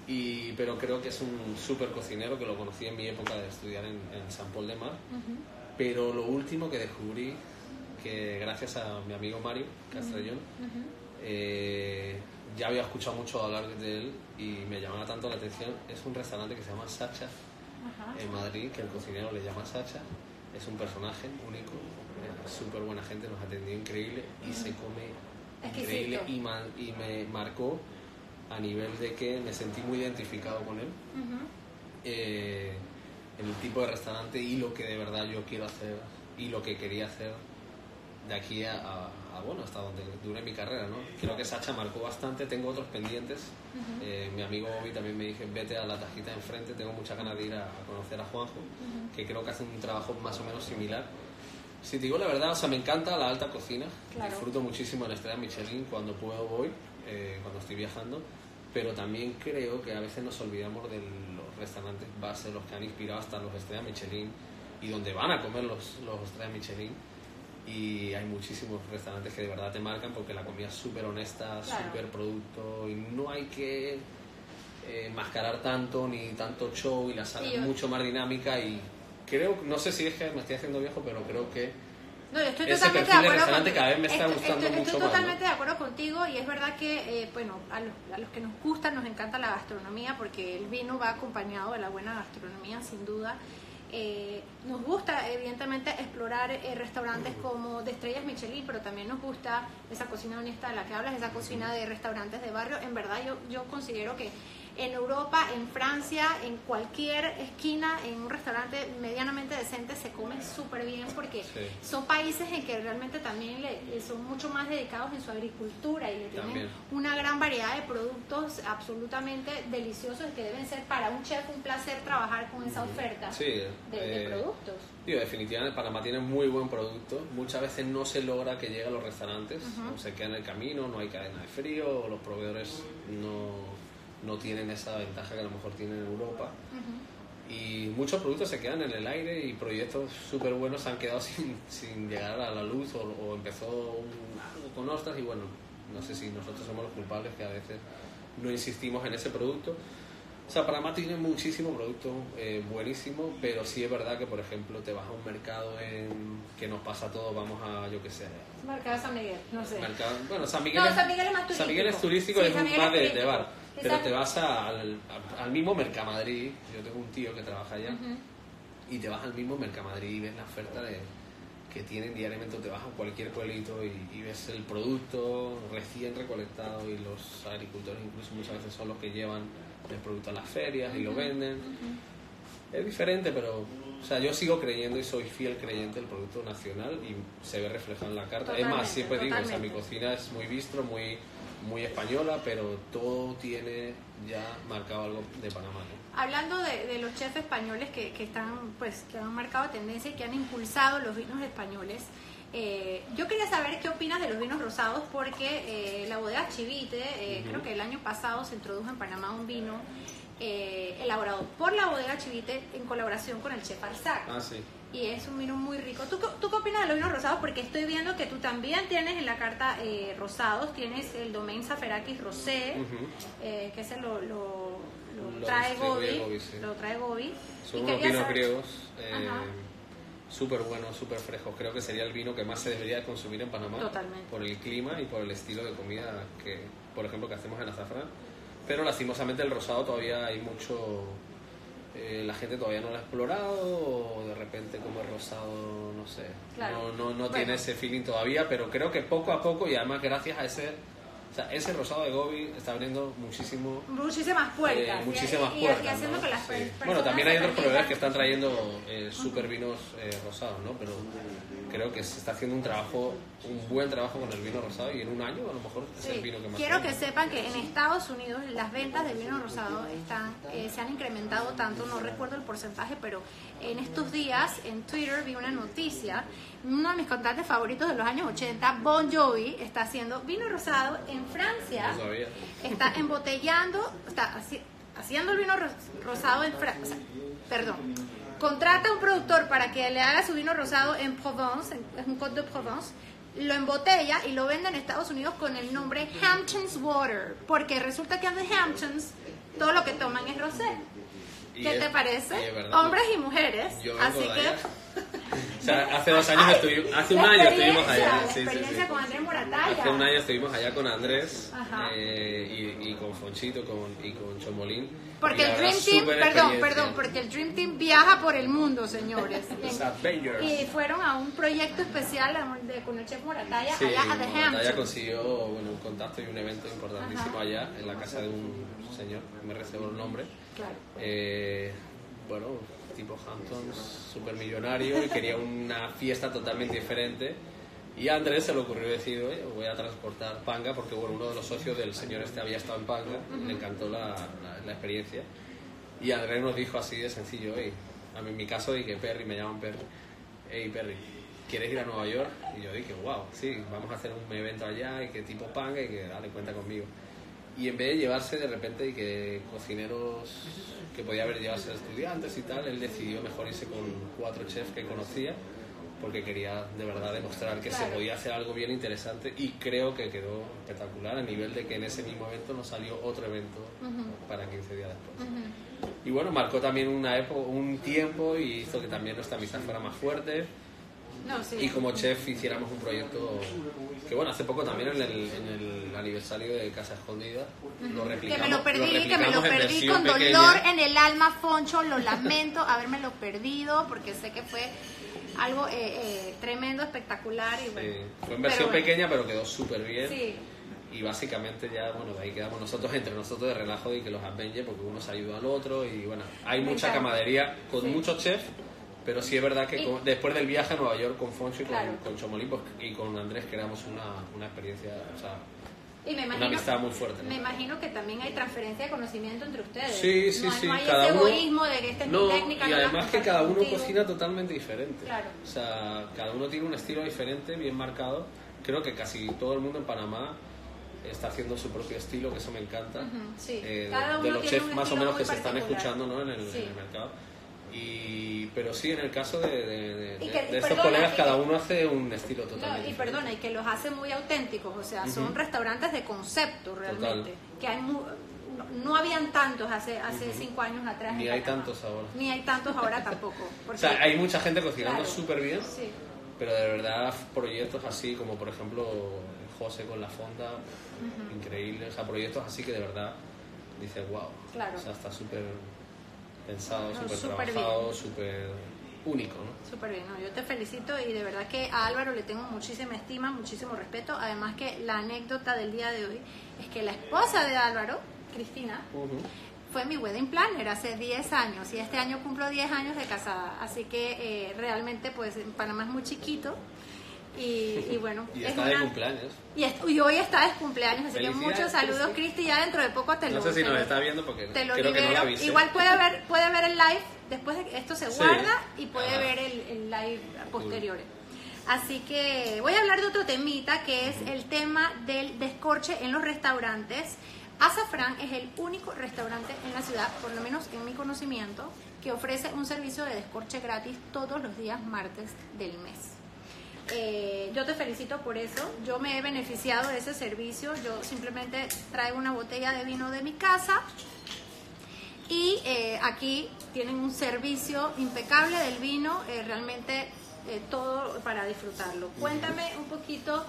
y, pero creo que es un súper cocinero que lo conocí en mi época de estudiar en, en San Paul de Mar. Ujú. Pero lo último que descubrí, que gracias a mi amigo Mario Castrellón, Ujú. eh, ya había escuchado mucho hablar de él y me llamaba tanto la atención, es un restaurante que se llama Sacha Ajá. en Madrid, que el cocinero le llama Sacha, es un personaje único, es súper buena gente, nos atendió increíble y se come. Increíble y, me marcó a nivel de que me sentí muy identificado con él Ujú. eh, en el tipo de restaurante y lo que de verdad yo quiero hacer y lo que quería hacer de aquí a, a- a, bueno hasta donde dure mi carrera no creo que Sacha marcó bastante tengo otros pendientes Ujú. Eh, mi amigo Bobby también me dije vete a la tajita enfrente tengo muchas ganas de ir a, a conocer a Juanjo Ujú. que creo que hace un trabajo más o menos similar si te digo la verdad o sea me encanta la alta cocina Claro. disfruto muchísimo la estrella Michelin cuando puedo voy eh, cuando estoy viajando pero también creo que a veces nos olvidamos de los restaurantes base, los que han inspirado hasta los estrellas Michelin y donde van a comer los, los estrellas Michelin. Y hay muchísimos restaurantes que de verdad te marcan porque la comida es súper honesta, Claro. súper producto y no hay que eh, mascarar tanto ni tanto show y la sala Sí, es mucho más dinámica y creo, no sé si es que me estoy haciendo viejo, pero creo que No, yo estoy Ese totalmente perfil de restaurante con- cada vez me está estoy- gustando estoy, mucho estoy más, totalmente ¿no? de acuerdo contigo y es verdad que, eh, bueno, a los, a los que nos gusta, nos encanta la gastronomía porque el vino va acompañado de la buena gastronomía, sin duda. Eh, nos gusta, evidentemente, explorar eh, restaurantes como de estrellas Michelin, pero también nos gusta esa cocina honesta de la que hablas, esa cocina de restaurantes de barrio. En verdad, yo, yo considero que en Europa, en Francia, en cualquier esquina, en un restaurante medianamente decente, se come súper bien porque Sí. son países en que realmente también le, son mucho más dedicados en su agricultura y tienen También. una gran variedad de productos absolutamente deliciosos que deben ser para un chef un placer trabajar con esa oferta Sí, de, de eh, productos. Digo, definitivamente Panamá tiene muy buen producto. Muchas veces no se logra que llegue a los restaurantes, o se queda en el camino, no hay cadena de frío, los proveedores no, no tienen esa ventaja que a lo mejor tienen en Europa. Y muchos productos se quedan en el aire y proyectos súper buenos han quedado sin, sin llegar a la luz o, o empezó un- algo con ostras y bueno, no sé si nosotros somos los culpables que a veces no insistimos en ese producto. O sea, Panamá tiene muchísimo producto eh, buenísimo, pero sí es verdad que, por ejemplo, te vas a un mercado en que nos pasa a todos, vamos a, yo qué sé. Mercado San Miguel, no sé. Mercado, bueno, San Miguel, No, es, San Miguel es más turístico. San Miguel es turístico, Sí, es San un más de, de bar. Pero te vas a- al, al mismo Mercamadrid, yo tengo un tío que trabaja allá, Ujú. y te vas al mismo Mercamadrid y ves la oferta de, que tienen diariamente, te vas a cualquier pueblito y, y ves el producto recién recolectado y los agricultores incluso muchas veces son los que llevan el producto a las ferias y lo venden. Es diferente, pero o sea, yo sigo creyendo y soy fiel creyente del producto nacional y se ve reflejado en la carta. es Totalmente, más, siempre digo, o sea, mi totalmente. cocina es muy bistro, muy, muy española, pero todo tiene ya marcado algo de Panamá. ¿no? Hablando de, de los chefs españoles que, que están, pues, que han marcado tendencia y que han impulsado los vinos españoles, eh, yo quería saber qué opinas de los vinos rosados porque eh, la bodega Chivite, eh, creo que el año pasado se introdujo en Panamá un vino eh, elaborado por la bodega Chivite en colaboración con el chef Arzac. Ah, sí. Y es un vino muy rico. ¿Tú, ¿Tú qué opinas de los vinos rosados? Porque estoy viendo que tú también tienes en la carta eh, rosados, tienes el Domaine Zaferakis Rosé, Ujú. eh, que ese lo, lo, lo Lo trae Gobi, Gobi, sí. lo trae Gobi. Son unos vinos saber- griegos eh, súper buenos, súper frescos. Creo que sería el vino que más se debería consumir en Panamá. Totalmente. Por el clima y por el estilo de comida que, por ejemplo, que hacemos en Azafrán. Pero lastimosamente el rosado todavía hay mucho... eh, la gente todavía no lo ha explorado o de repente como el rosado, no sé, Claro. no, no, no Bueno. tiene ese feeling todavía, pero creo que poco a poco y además gracias a ese, sea, ese rosado de Gobi está abriendo muchísimo Muchísimas puertas. eh, muchísimas y, y- puertas. y haciendo ¿no? que las Sí. personas Bueno, también hay otros proveedores que están trayendo eh, super vinos eh, rosados, ¿no? Pero creo que se está haciendo un trabajo, un buen trabajo con el vino rosado y en un año a lo mejor es Sí. el vino que más Quiero que sepan que en Estados Unidos las ventas de vino rosado están, eh, se han incrementado tanto, no recuerdo el porcentaje, pero en estos días en Twitter vi una noticia, uno de mis cantantes favoritos de los años 80, Bon Jovi, está haciendo vino rosado en Francia, No sabía. está embotellando, está haci- haciendo el vino ro- rosado en Francia, perdón, contrata a un productor para que le haga su vino rosado en Provence, en- es un Côte de Provence, lo embotella y lo vende en Estados Unidos con el nombre Hamptons Water, porque resulta que en The Hamptons todo lo que toman es rosé. Y ¿Qué es- te parece? verdad. Hombres y mujeres. Yo Así que. O sea, hace dos años estuvimos, hace un año estuvimos allá. La sí, sí, experiencia sí. con Andrés Moratalla. Hace un año estuvimos allá con Andrés eh, y, y con Fonchito con, y con Chomolín. Porque el Dream Team, perdón, perdón, porque el Dream Team viaja por el mundo, señores. Avengers. Y fueron a un proyecto especial de- con el chef Moratalla Sí, allá a The Moratalla consiguió bueno, un contacto y un evento importantísimo Ajá. allá en la casa de un señor, me reservo el nombre. Claro. Eh, bueno, tipo Hamptons, super millonario y quería una fiesta totalmente diferente. Y a Andrés se le ocurrió decir, oye, voy a transportar panga, porque bueno, uno de los socios del señor este había estado en panga, y le encantó la, la- la experiencia. Y Andrés nos dijo así de sencillo, "Ey", a mí en mi caso dije, Perry, me llaman Perry, hey Perry, ¿quieres ir a Nueva York? Y yo dije, wow, sí, vamos a hacer un evento allá y que tipo panga y que dale cuenta conmigo. Y en vez de llevarse de repente y que cocineros que podía haber llevado a estudiantes y tal, él decidió mejor irse con cuatro chefs que conocía porque quería de verdad demostrar que se Claro. podía hacer algo bien interesante y creo que quedó espectacular a nivel de que en ese mismo evento nos salió otro evento para 15 días después. Y bueno, marcó también una época, un tiempo y hizo que también nuestra amistad fuera más fuerte No, sí. y como chef hiciéramos un proyecto que bueno, hace poco también en el, en el aniversario de Casa Escondida lo Que replicamos. me lo perdí, que me lo perdí con dolor pequeña. en el alma, Foncho, lo lamento habérmelo perdido porque sé que fue algo eh, eh, tremendo, espectacular y bueno. Sí, fue pero en versión bueno. pequeña pero quedó súper bien. Sí, Y básicamente ya, bueno, de ahí quedamos nosotros entre nosotros de relajo y que los Avengers, porque uno se ayuda al otro y bueno, hay mucha camadería con Sí. muchos chefs, pero sí es verdad que Y- con- después del viaje a Nueva York con Foncho y con, Claro. con Chomolín pues, y con Andrés creamos una, una experiencia, o sea, y me una imagino, amistad muy fuerte. ¿no? me imagino que también hay transferencia de conocimiento entre ustedes. Sí, sí, no, sí. No hay cada ese uno, egoísmo de que esta es no, mi técnica. y además que cada uno contigo. cocina totalmente diferente. Claro. O sea, cada uno tiene un estilo diferente, bien marcado. Creo que casi todo el mundo en Panamá está haciendo su propio estilo, que eso me encanta. Ujú, sí. Eh, de uno los chefs más o menos que se están escuchando ¿no? en, el, Sí. en el mercado. Y, pero sí, en el caso de, de, de- Y que- de estos perdona, colegas, y- cada uno hace un estilo No, totalmente y diferente. perdona, y que los hace muy auténticos, o sea, son Ujú. restaurantes de concepto realmente, Total. que hay no, no habían tantos hace hace Ujú. cinco años atrás. Ni hay Panamá. tantos ahora. Ni hay tantos ahora tampoco. O porque- sea, hay mucha gente cocinando Claro. súper bien, Sí. pero de verdad proyectos así como por ejemplo José con la fonda, increíble, o sea, proyectos así que de verdad dices, wow, Claro. o sea, está súper pensado, No, súper trabajado, súper único, ¿no? Súper bien, ¿no? yo te felicito y de verdad que a Álvaro le tengo muchísima estima, muchísimo respeto. Además que la anécdota del día de hoy es que la esposa de Álvaro, Cristina, fue mi wedding planner hace 10 años y este año cumplo 10 años de casada. Así que eh, realmente pues en Panamá es muy chiquito y, y bueno, Y es está de una- cumpleaños. y, hoy está de cumpleaños, así que muchos saludos Cristi. Ya dentro de poco te lo No sé si nos está viendo porque te lo creo que no la libero. avisé. Igual puede ver, puede ver el live, después de que esto se Sí. guarda y puede ver el, el live posterior. Así que voy a hablar de otro temita que es el tema del descorche en los restaurantes. Azafrán es el único restaurante en la ciudad, por lo menos en mi conocimiento, que ofrece un servicio de descorche gratis todos los días martes del mes. Eh, yo te felicito por eso. Yo me he beneficiado de ese servicio. Yo simplemente traigo una botella de vino de mi casa y eh, aquí tienen un servicio impecable del vino, eh, realmente todo para disfrutarlo. Cuéntame un poquito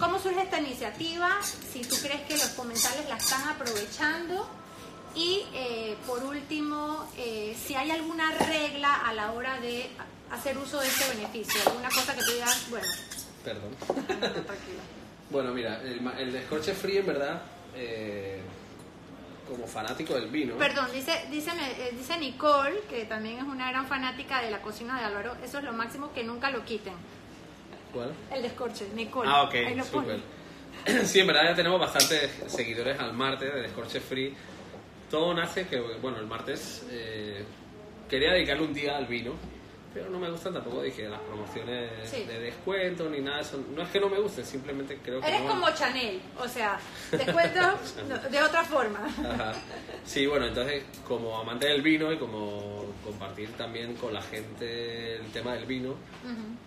cómo surge esta iniciativa, si tú crees que los comensales la están aprovechando y por último, si hay alguna regla a la hora de hacer uso de este beneficio, alguna cosa que tú digas, bueno, Perdón. no. Bueno, mira, el, el descorche free en verdad, eh, como fanático del vino, Perdón, dice, dice, eh, dice Nicole, que también es una gran fanática de la cocina de Álvaro, eso es lo máximo que nunca lo quiten. ¿cuál? El descorche, Nicole. Ah, ok, súper. Sí, en verdad ya tenemos bastantes seguidores al martes de Descorche Free. Todo nace que, bueno, el martes eh, quería dedicarle un día al vino, pero no me gustan tampoco, dije, las promociones Sí. de descuento ni nada de eso. No es que no me gusten, simplemente creo que Eres no... como Chanel, o sea, descuento de otra forma. Ajá. Sí, bueno, entonces como amante del vino y como compartir también con la gente el tema del vino,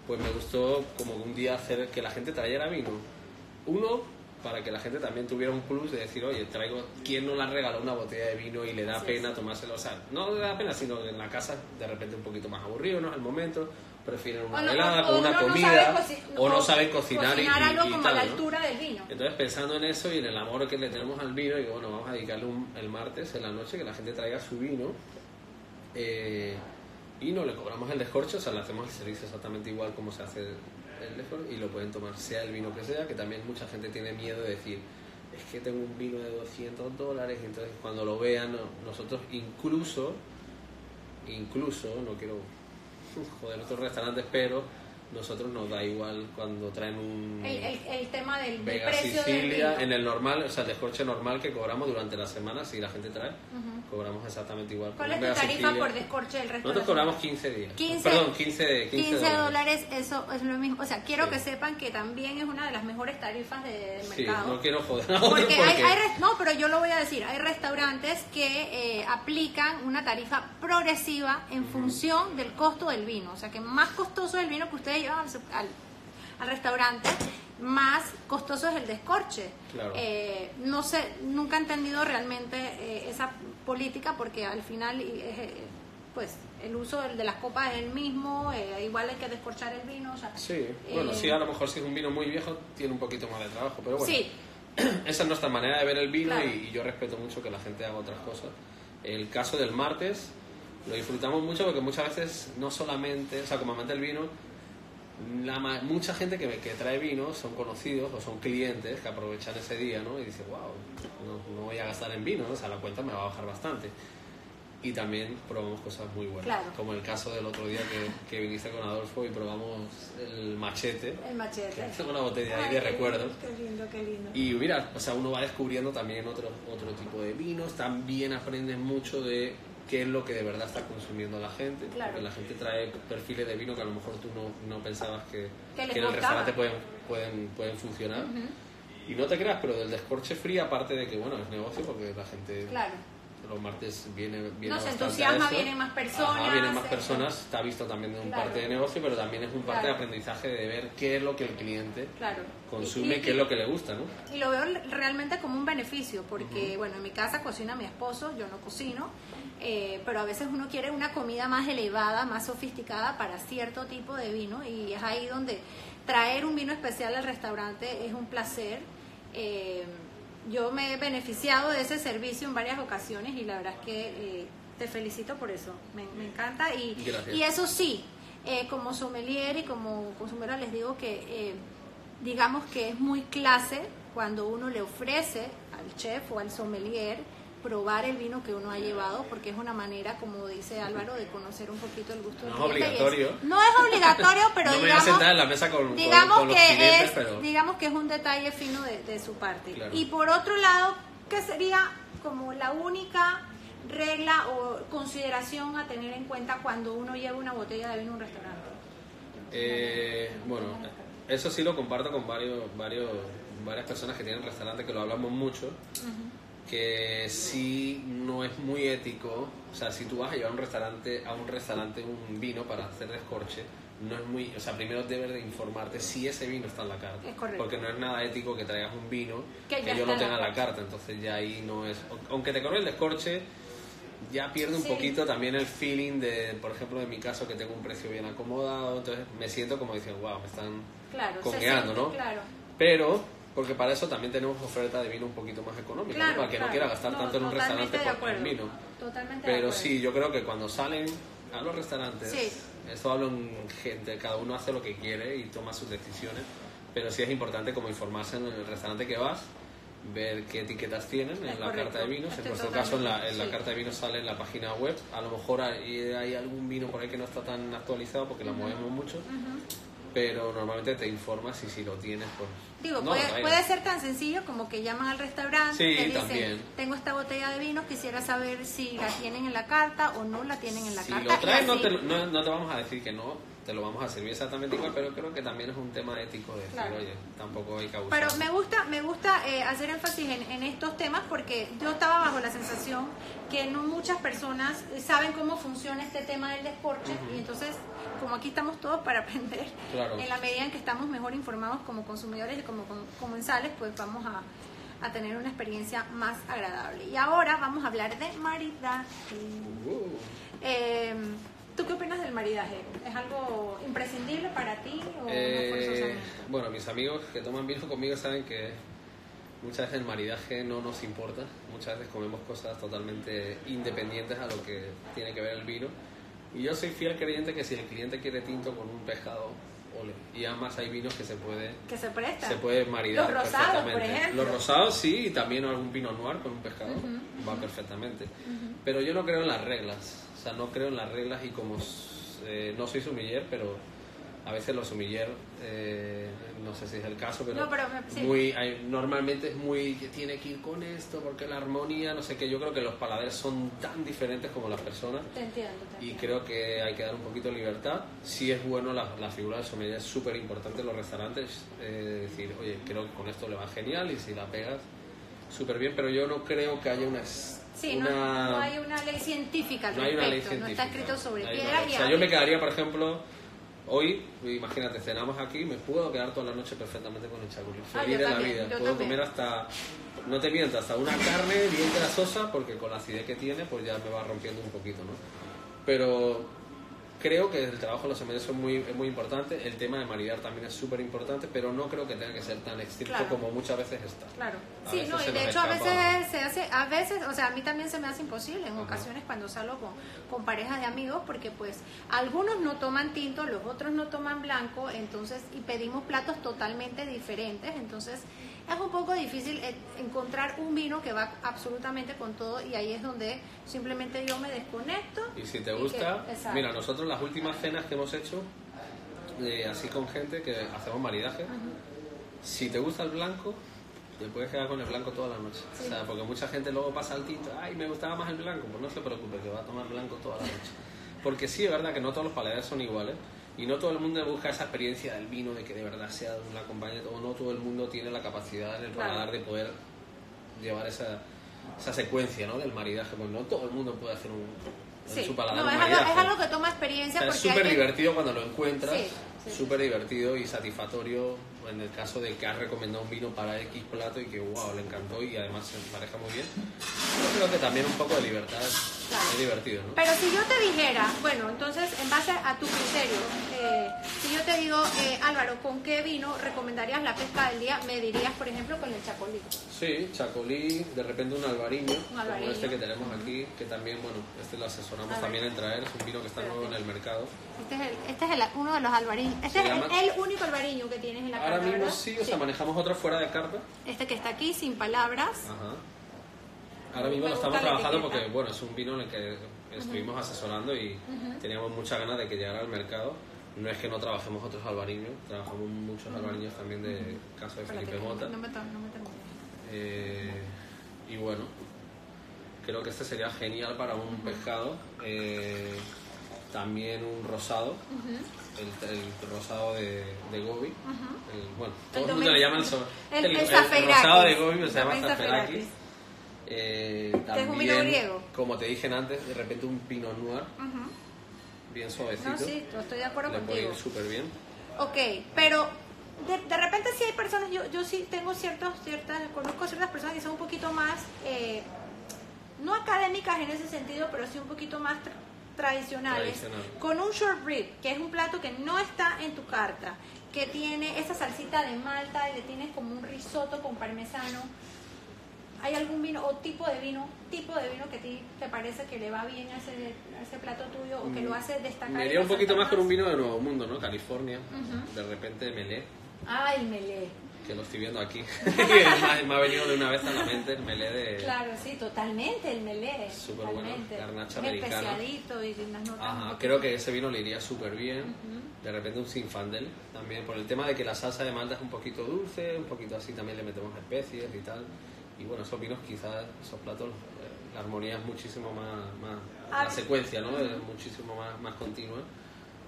pues me gustó como un día hacer que la gente trayera vino. Uno, para que la gente también tuviera un plus de decir, oye, traigo, ¿quién no le ha regalado una botella de vino y le da Así pena es. tomárselo? O sea, no le da pena, sino que en la casa de repente un poquito más aburrido, ¿no? Al momento, prefieren una no- velada con una no comida, sabe o no saben cocinar, y- y, algo y como tal, a la ¿no? altura del vino. Entonces, pensando en eso y en el amor que le tenemos al vino, digo, bueno, vamos a dedicarle un- el martes en la noche que la gente traiga su vino eh, y no le cobramos el descorcho, o sea, le hacemos el servicio exactamente igual como se hace el, descorcho y lo pueden tomar sea el vino que sea, que también mucha gente tiene miedo de decir, es que tengo un vino de 200 dólares, entonces cuando lo vean, no- nosotros incluso, incluso, no quiero joder otros restaurantes, pero nosotros nos da igual cuando traen un... El, el, el tema del, del Vega precio del Sicilia, vino. en el normal, o sea, el descorche normal que cobramos durante la semana, si la gente trae, Ujú. cobramos exactamente igual. ¿Cuál es tu tarifa Sicilia. por descorche del resto Nosotros de cobramos semana? 15 días. 15, Perdón, 15, 15, 15 dólares, eso es lo mismo. O sea, quiero Sí. que sepan que también es una de las mejores tarifas de- del Sí, mercado. no quiero joder otros Porque hay, porque- hay res- no, pero yo lo voy a decir, hay restaurantes que eh, aplican una tarifa progresiva en función del costo del vino. O sea, que más costoso es el vino que ustedes llevan al, al- al restaurante, más costoso es el descorche. Claro. Eh, no sé, nunca he entendido realmente eh, esa política porque al final, eh, pues, el uso de las copas es el mismo, eh, igual hay que descorchar el vino. O sea, Sí, bueno, eh, sí, a lo mejor si es un vino muy viejo, tiene un poquito más de trabajo, pero bueno. Sí, Esa es nuestra manera de ver el vino Claro. y, y yo respeto mucho que la gente haga otras cosas. El caso del martes lo disfrutamos mucho porque muchas veces no solamente, o sea, como amante del vino, la mucha gente que, que trae vino son conocidos o son clientes que aprovechan ese día, ¿no? Y dice, wow, no, no voy a gastar en vino, ¿no? o sea, la cuenta me va a bajar bastante. Y también probamos cosas muy buenas, Claro. como el caso del otro día que, que viniste con Adolfo y probamos el machete, el machete. tengo una botella ahí de recuerdos. Qué lindo, qué lindo. Y mira, o sea, uno va descubriendo también otro, otro tipo de vinos, también aprendes mucho de qué es lo que de verdad está consumiendo la gente. Claro. Porque la gente trae perfiles de vino que a lo mejor tú no, no pensabas que, Que en el restaurante pueden, pueden, pueden funcionar. Y no te creas, pero del descorche frío, aparte de que, bueno, es negocio porque la gente Claro. los martes viene, viene Nos entusiasma, vienen más personas, Ajá, vienen más eh, personas, está visto también de un Claro. parte de negocio, pero también es un parte de Claro. aprendizaje de ver qué es lo que el cliente consume, Y- y- qué es lo que le gusta, ¿no? Y lo veo realmente como un beneficio, porque, bueno, en mi casa cocina mi esposo, yo no cocino, eh, pero a veces uno quiere una comida más elevada, más sofisticada para cierto tipo de vino, y es ahí donde traer un vino especial al restaurante es un placer. Eh, yo me he beneficiado de ese servicio en varias ocasiones y la verdad es que eh, te felicito por eso, me, me encanta. Y, y eso sí, eh, como sommelier y como consumidora les digo que digamos que es muy clase cuando uno le ofrece al chef o al sommelier probar el vino que uno ha llevado porque es una manera como dice Álvaro de conocer un poquito el gusto del No es obligatorio. no es obligatorio pero no me voy a digamos sentar en la mesa con, con- digamos con los que es pero... digamos que es un detalle fino de, de su parte. Claro. y por otro lado qué sería como la única regla o consideración a tener en cuenta cuando uno lleva una botella de vino a un restaurante Eh, bueno, eso sí lo comparto con varios, varios, varias personas que tienen restaurantes que lo hablamos mucho, que sí no es muy ético, o sea, si tú vas a llevar a un restaurante a un restaurante un vino para hacer descorche, no es muy, o sea, primero debes de informarte si ese vino está en la carta, Es correcto. porque no es nada ético que traigas un vino Que que, yo no en la tenga en la carta. carta, entonces ya ahí no es, aunque te corre el descorche, ya pierde un Sí. poquito también el feeling de, por ejemplo, en mi caso que tengo un precio bien acomodado, entonces me siento como diciendo, wow, me están claro coqueando, ¿no? claro Pero, porque para eso también tenemos oferta de vino un poquito más económica, ¿no? Claro, para que claro. no quiera gastar No, tanto en un restaurante de por el vino. Totalmente de Pero acuerdo. sí, yo creo que cuando salen a los restaurantes, Sí. esto hablo en gente, cada uno hace lo que quiere y toma sus decisiones, pero sí es importante como informarse en el restaurante que vas, ver qué etiquetas tienen en Es la correcto. carta de vinos. Estoy en nuestro caso, en la, en la sí. carta de vinos sale en la página web. A lo mejor hay, hay algún vino por ahí que no está tan actualizado porque la movemos mucho, pero normalmente te informas y si lo tienes, pues. Digo, no puede, puede ser tan sencillo como que llaman al restaurante, Sí, te dicen, también. tengo esta botella de vino, quisiera saber si la tienen en la carta o no la tienen en la si carta. lo y traes, no así. te, no, no te vamos a decir que no, te lo vamos a servir exactamente igual, pero creo que también es un tema ético de decir, Claro. oye, tampoco hay que abusar. Pero me gusta, me gusta eh, hacer énfasis en, en estos temas porque yo estaba bajo la sensación que no muchas personas saben cómo funciona este tema del desporche y entonces como aquí estamos todos para aprender, Claro. en la medida en que estamos mejor informados como consumidores y como comensales, pues vamos a, a tener una experiencia más agradable. Y ahora vamos a hablar de maridaje. Uh. Eh, ¿Tú qué opinas del maridaje? ¿Es algo imprescindible para ti o Eh, no bueno, mis amigos que toman vino conmigo saben que muchas veces el maridaje no nos importa. Muchas veces comemos cosas totalmente independientes a lo que tiene que ver el vino. Y yo soy fiel creyente que si el cliente quiere tinto con un pescado, ole. Y además hay vinos que se puede, Que se presta. se puede maridar Los rosados, por ejemplo. Los rosados sí, y también algún vino noir con un pescado va perfectamente. Pero yo no creo en las reglas. O sea, no creo en las reglas y como eh, no soy sumiller, pero a veces los sumiller, eh, no sé si es el caso, pero, No, pero sí. muy, hay- normalmente es muy tiene que ir con esto porque la armonía, no sé qué. Yo creo que los paladares son tan diferentes como las personas Te entiendo, te y entiendo. creo que hay que dar un poquito de libertad. Sí es bueno, la, la figura del sommelier es súper importante en los restaurantes. eh, decir, oye, creo que con esto le va genial y si la pegas, súper bien, pero yo no creo que haya una... Sí, no, una- no hay una ley científica al no hay una ley respecto, no científica. está escrito sobre No piedra y O sea, yo me quedaría, por ejemplo, hoy, imagínate, cenamos aquí, me puedo quedar toda la noche perfectamente con el chaculi. Ah, Feliz de la vida. Puedo también. comer hasta, no te miento, hasta una carne bien grasosa, porque con la acidez que tiene, pues ya me va rompiendo un poquito, ¿no? Pero creo que el trabajo de los sommeliers es muy, es muy importante, el tema de maridar también es súper importante, pero no creo que tenga que ser tan estricto Claro. como muchas veces está. Claro. A Sí, no, y de hecho a veces se hace, a veces, o sea, a mí también se me hace imposible en Ajá. ocasiones cuando salgo con, con parejas de amigos, porque pues algunos no toman tinto, los otros no toman blanco, entonces, y pedimos platos totalmente diferentes, entonces es un poco difícil eh, encontrar un vino que va absolutamente con todo y ahí es donde simplemente yo me desconecto. Y si te gusta, que- mira, nosotros las últimas cenas que hemos hecho, eh, así con gente que hacemos maridaje, si te gusta el blanco, te puedes quedar con el blanco toda la noche. Sí. O sea, porque mucha gente luego pasa al tinto, ay, me gustaba más el blanco, pues no se preocupe, que va a tomar blanco toda la noche. Porque sí, es verdad que no todos los paladares son iguales. Y no todo el mundo busca esa experiencia del vino, de que de verdad sea una compañía, o no todo el mundo tiene la capacidad en el Claro. paladar de poder llevar esa, esa secuencia ¿no? del maridaje, pues no todo el mundo puede hacer un, en Sí. su paladar No, un es algo, es que toma experiencia es porque súper divertido cuando lo encuentras, Sí, sí. súper divertido y satisfactorio en el caso de que has recomendado un vino para X plato y que wow, le encantó y además se maneja muy bien. Yo creo que también un poco de libertad Claro. es divertido, ¿no? Pero si yo te dijera, bueno, entonces en base a tu criterio, eh, si yo te digo, eh, Álvaro, ¿con qué vino recomendarías la pesca del día? Me dirías, por ejemplo, con el chacolí. Sí, chacolí, de repente un albariño, Un albariño. como este que tenemos aquí, que también, bueno, este lo asesoramos también en traer, es un vino que está nuevo en el mercado. Este es, el- este es el- uno de los albariños. Este Se es llama- el, el único albariño que tienes en la Ahora carta, mismo ¿verdad? sí, o sea, manejamos otro fuera de carta. Este que está aquí, sin palabras. Ajá. Ahora Me mismo lo estamos trabajando porque, bueno, es un vino en el que estuvimos asesorando y teníamos muchas ganas de que llegara al mercado. No es que no trabajemos otros albariños, trabajamos muchos albariños también de caso de Espérate, Felipe Mota. no me, no me. Eh, y bueno, creo que este sería genial para un pescado. Eh, también un rosado, el, el rosado de, de Gobi. El- bueno, todo el, mundo le llama el, so- el- el- el rosado de Gobi, pero se llama. Zaferakis. Eh, Que es un también, vino griego. como te dije antes, de repente un Pinot Noir, bien suavecito. No, sí, yo estoy de acuerdo le puede contigo. ir súper bien. Ok, pero de, de repente sí hay personas, yo, yo sí tengo ciertos, ciertas, conozco ciertas personas que son un poquito más, eh, no académicas en ese sentido, pero sí un poquito más tradicionales, Tradicional. con un short rib, que es un plato que no está en tu carta, que tiene esa salsita de malta y le tienes como un risotto con parmesano. ¿Hay algún vino o tipo de vino, tipo de vino que a ti te parece que le va bien a ese, a ese plato tuyo o que lo hace destacar? Me iría un poquito más con un vino de Nuevo Mundo, ¿no? California. De repente Melé, Ay, melé. Que lo estoy viendo aquí. me, ha, venido de una vez a la mente el Melé de... Claro, sí, totalmente, el melé. Súper bueno, garnacha Es americana. Especiadito y unas notas. un Ajá, creo que ese vino le iría súper bien. De repente un Sinfandel también, por el tema de que la salsa de malta es un poquito dulce, un poquito así también le metemos especies y tal. Y bueno, esos vinos quizás, esos platos, eh, la armonía es muchísimo más, más Ah, la secuencia, ¿no? Es muchísimo más, más continua.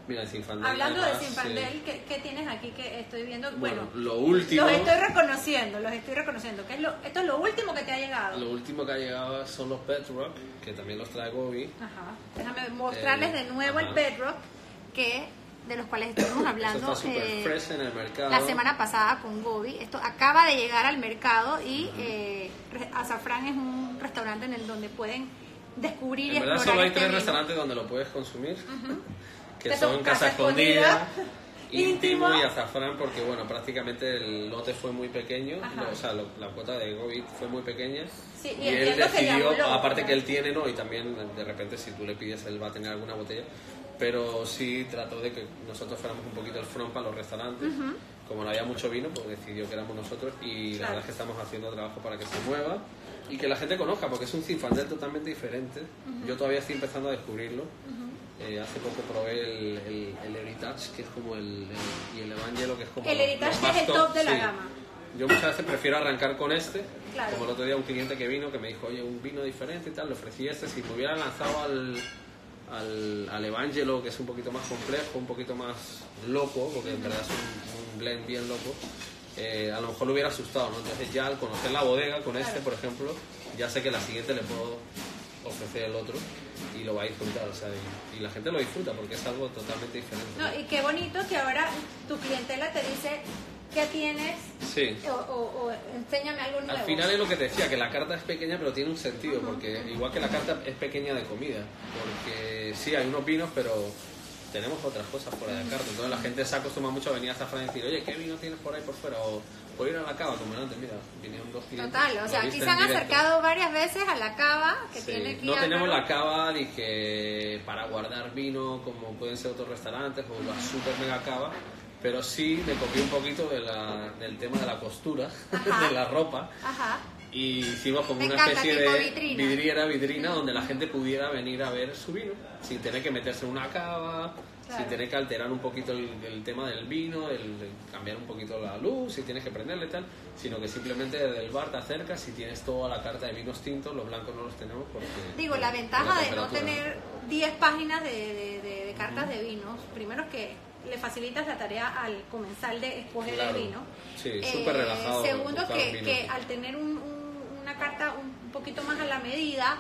Mira, el Sinfandel. Hablando de Sinfandel, eh, ¿qué, qué tienes aquí que estoy viendo? Bueno, Bueno, lo último- Los estoy reconociendo, los estoy reconociendo. ¿Qué es lo, esto es lo último que te ha llegado. Lo último que ha llegado son los Bedrock, que también los trae Gobi. Ajá. Déjame mostrarles Eh, de nuevo el. Bedrock, que de los cuales estuvimos hablando eh, en el la semana pasada con Gobi. Esto acaba de llegar al mercado y eh, Azafrán es un restaurante en el donde pueden descubrir y En verdad explorar solo hay este tres restaurantes donde lo puedes consumir, que Que son Casa Escondida, Íntimo y Azafrán, porque bueno, prácticamente el lote fue muy pequeño, o sea, lo- la cuota de Gobi fue muy pequeña. Sí, y y él que decidió, aparte que él tiene, ¿no? Y también de repente si tú le pides, él va a tener alguna botella. Pero sí trató de que nosotros fuéramos un poquito el front para los restaurantes. Como no había mucho vino, pues decidió que éramos nosotros y la Claro. verdad es que estamos haciendo trabajo para que se mueva y que la gente conozca, porque es un Zinfandel totalmente diferente. Yo todavía estoy empezando a descubrirlo. Eh, hace poco probé el, el, el Heritage, que es como el, el- y el Evangelo, que es como El Heritage es el top de la gama. Yo muchas veces prefiero arrancar con este, Claro. como el otro día un cliente que vino que me dijo, oye, un vino diferente y tal, le ofrecí este, si me hubiera lanzado al, al, al Evangelo, que es un poquito más complejo, un poquito más loco, porque en verdad es un, un blend bien loco, eh, a lo mejor lo hubiera asustado, ¿no? Entonces ya al conocer la bodega con este, por ejemplo, ya sé que la siguiente le puedo ofrecer el otro y lo va a disfrutar, o sea, y, y la gente lo disfruta porque es algo totalmente diferente. No, y qué bonito que ahora tu clientela te dice qué tienes Sí. o, o- o enséñame algo nuevo. Al final es lo que te decía, que la carta es pequeña pero tiene un sentido, porque igual que la carta es pequeña de comida, porque sí, hay unos vinos, pero tenemos otras cosas fuera de carta, entonces la gente se acostumbra mucho a venir a Zafran y decir, oye, ¿qué vino tienes por ahí por fuera? O o ir a la cava, como antes, mira, vinieron dos clientes. Total, o sea, aquí se han acercado varias veces a la cava que Sí, tiene aquí No tenemos la cava dije, para guardar vino como pueden ser otros restaurantes o la super mega cava, pero sí me copié un poquito de la- del tema de la costura Ajá. de la ropa Ajá. Y hicimos como Me una encanta, especie de vitrina. vidriera, vidrina donde la gente pudiera venir a ver su vino sin tener que meterse en una cava, Claro. sin tener que alterar un poquito el, el tema del vino, el, el cambiar un poquito la luz, si tienes que prenderle tal, sino que simplemente desde el bar te acercas y tienes toda la carta de vinos tintos, los blancos no los tenemos porque... Digo, la ventaja de no tener 10 páginas de, de- de- de cartas de vinos, primero es que le facilitas la tarea al comensal de escoger Claro. el vino. Sí, Eh, relajado Segundo, que, que al tener un- carta un poquito más a la medida,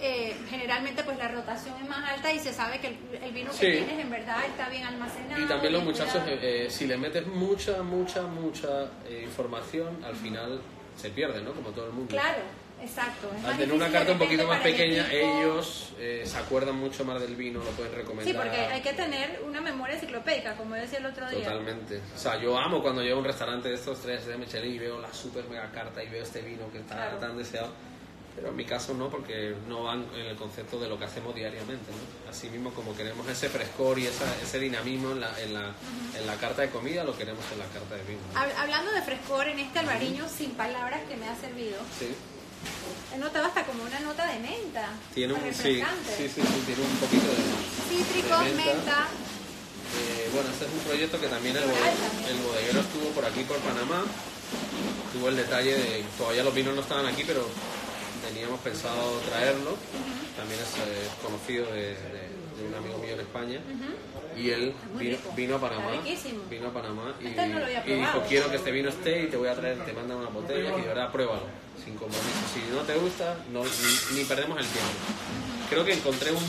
eh, generalmente pues la rotación es más alta y se sabe que el, el vino que tienes en verdad está bien almacenado. Y también los muchachos, eh, eh, si le metes mucha, mucha, mucha eh, información, al final se pierde, ¿no? Como todo el mundo. Claro, exacto. es Al tener una carta un poquito más el pequeña, equipo. ellos eh, se acuerdan mucho más del vino, lo pueden recomendar. Sí, porque hay que tener una memoria enciclopédica, como decía el otro día. Totalmente. O sea, yo amo cuando llego a un restaurante de estos tres de Michelin y veo la super mega carta y veo este vino que está Claro. tan deseado. Pero en mi caso no, porque no van en el concepto de lo que hacemos diariamente. ¿no? Así mismo como queremos ese frescor y esa, ese dinamismo en la, en, la, en la carta de comida, lo queremos en la carta de vino. ¿no? Hab- Hablando de frescor en este albariño sin palabras que me ha servido, Sí. He notado hasta como una nota de menta. Tiene un, sí, sí, sí, sí, tiene un poquito de... Cítricos, de menta. menta. Eh, bueno, este es un proyecto que también el, el bodeguero estuvo por aquí, por Panamá. Tuvo el detalle de, todavía los vinos no estaban aquí, pero teníamos pensado traerlo. También es eh, conocido de, de- de un amigo mío en España. Y él vino, a Panamá. Vino a Panamá y, Este no y dijo, quiero que este vino esté y te voy a traer, te mandan una botella y verdad pruébalo, sin compromiso. Si no te gusta, no, ni, ni perdemos el tiempo. Creo que encontré un,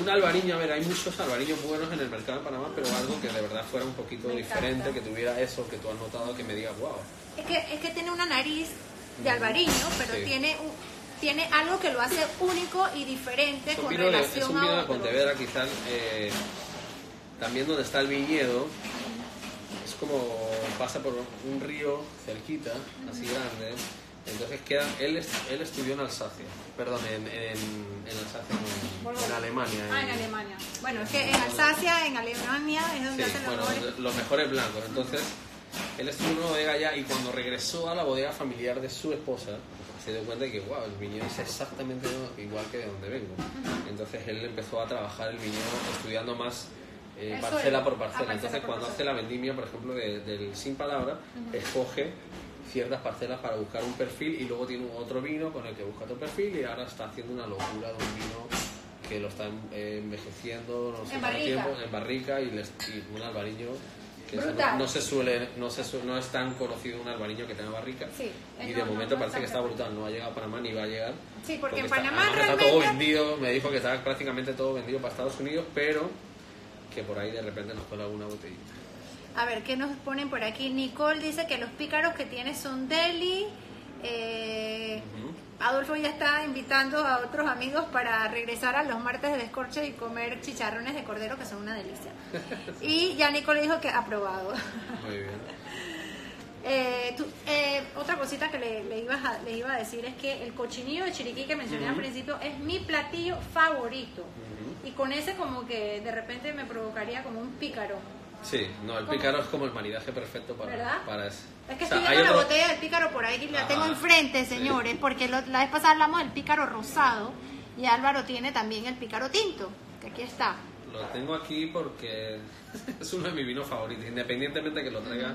un albariño, a ver, hay muchos albariños buenos en el mercado de Panamá, pero algo que de verdad fuera un poquito Me diferente, encanta. que tuviera eso que tú has notado, que me diga, wow. Es que, es que tiene una nariz de albariño, pero Sí. tiene un- tiene algo que lo hace único y diferente con vino de, relación es un vino a de. Pontevedra, quizás eh, también donde está el viñedo, es como pasa por un río cerquita, así grande. Entonces queda, él, él estudió en Alsacia, perdón, en, en, en Alsacia, no, en, en Alemania. Ah, en Alemania. Bueno, es que en Alsacia, en Alemania, es donde Sí, hacen los bueno, mejores. los mejores blancos. Entonces, él estuvo en una bodega allá y cuando regresó a la bodega familiar de su esposa, se dio cuenta de que, wow, el viñedo es exactamente igual que de donde vengo. Entonces, él empezó a trabajar el viñedo estudiando más eh, El parcela por parcela. Entonces, por cuando hace la vendimia, por ejemplo, de- del sin palabra, escoge ciertas parcelas para buscar un perfil y luego tiene otro vino con el que busca otro perfil y ahora está haciendo una locura de un vino que lo está eh, envejeciendo no sé En cuánto tiempo en barrica y, les- y un albariño que no, no se suele no se no es tan conocido un albariño que tenga barrica. Sí, y de no, no, momento no parece está que está brutal no ha llegado a Panamá ni va a llegar. Sí, porque en está- Panamá está realmente- todo vendido me dijo que estaba prácticamente todo vendido para Estados Unidos pero que por ahí de repente nos cuela alguna botellita A ver, ¿qué nos ponen por aquí? Nicole dice que los pícaros que tiene son deli. Eh. Adolfo ya está invitando a otros amigos para regresar a los martes de descorche y comer chicharrones de cordero, que son una delicia. Y ya Nicole dijo que aprobado. muy bien Eh, tú- eh, otra cosita que le, le ibas a, le iba a decir es que el cochinillo de chiriquí que mencioné al principio es mi platillo favorito. Y con ese como que de repente me provocaría como un pícaro. sí no el ¿Cómo? pícaro es como el maridaje perfecto ¿Verdad? para, para eso Es que O sea, estoy viendo la otro- botella del pícaro por ahí y la Ajá. tengo enfrente, Sí. señores, porque lo- la vez pasada hablamos del pícaro rosado y Álvaro tiene también el pícaro tinto, que aquí está. Lo tengo aquí porque es uno de mis vinos favoritos, independientemente que lo traiga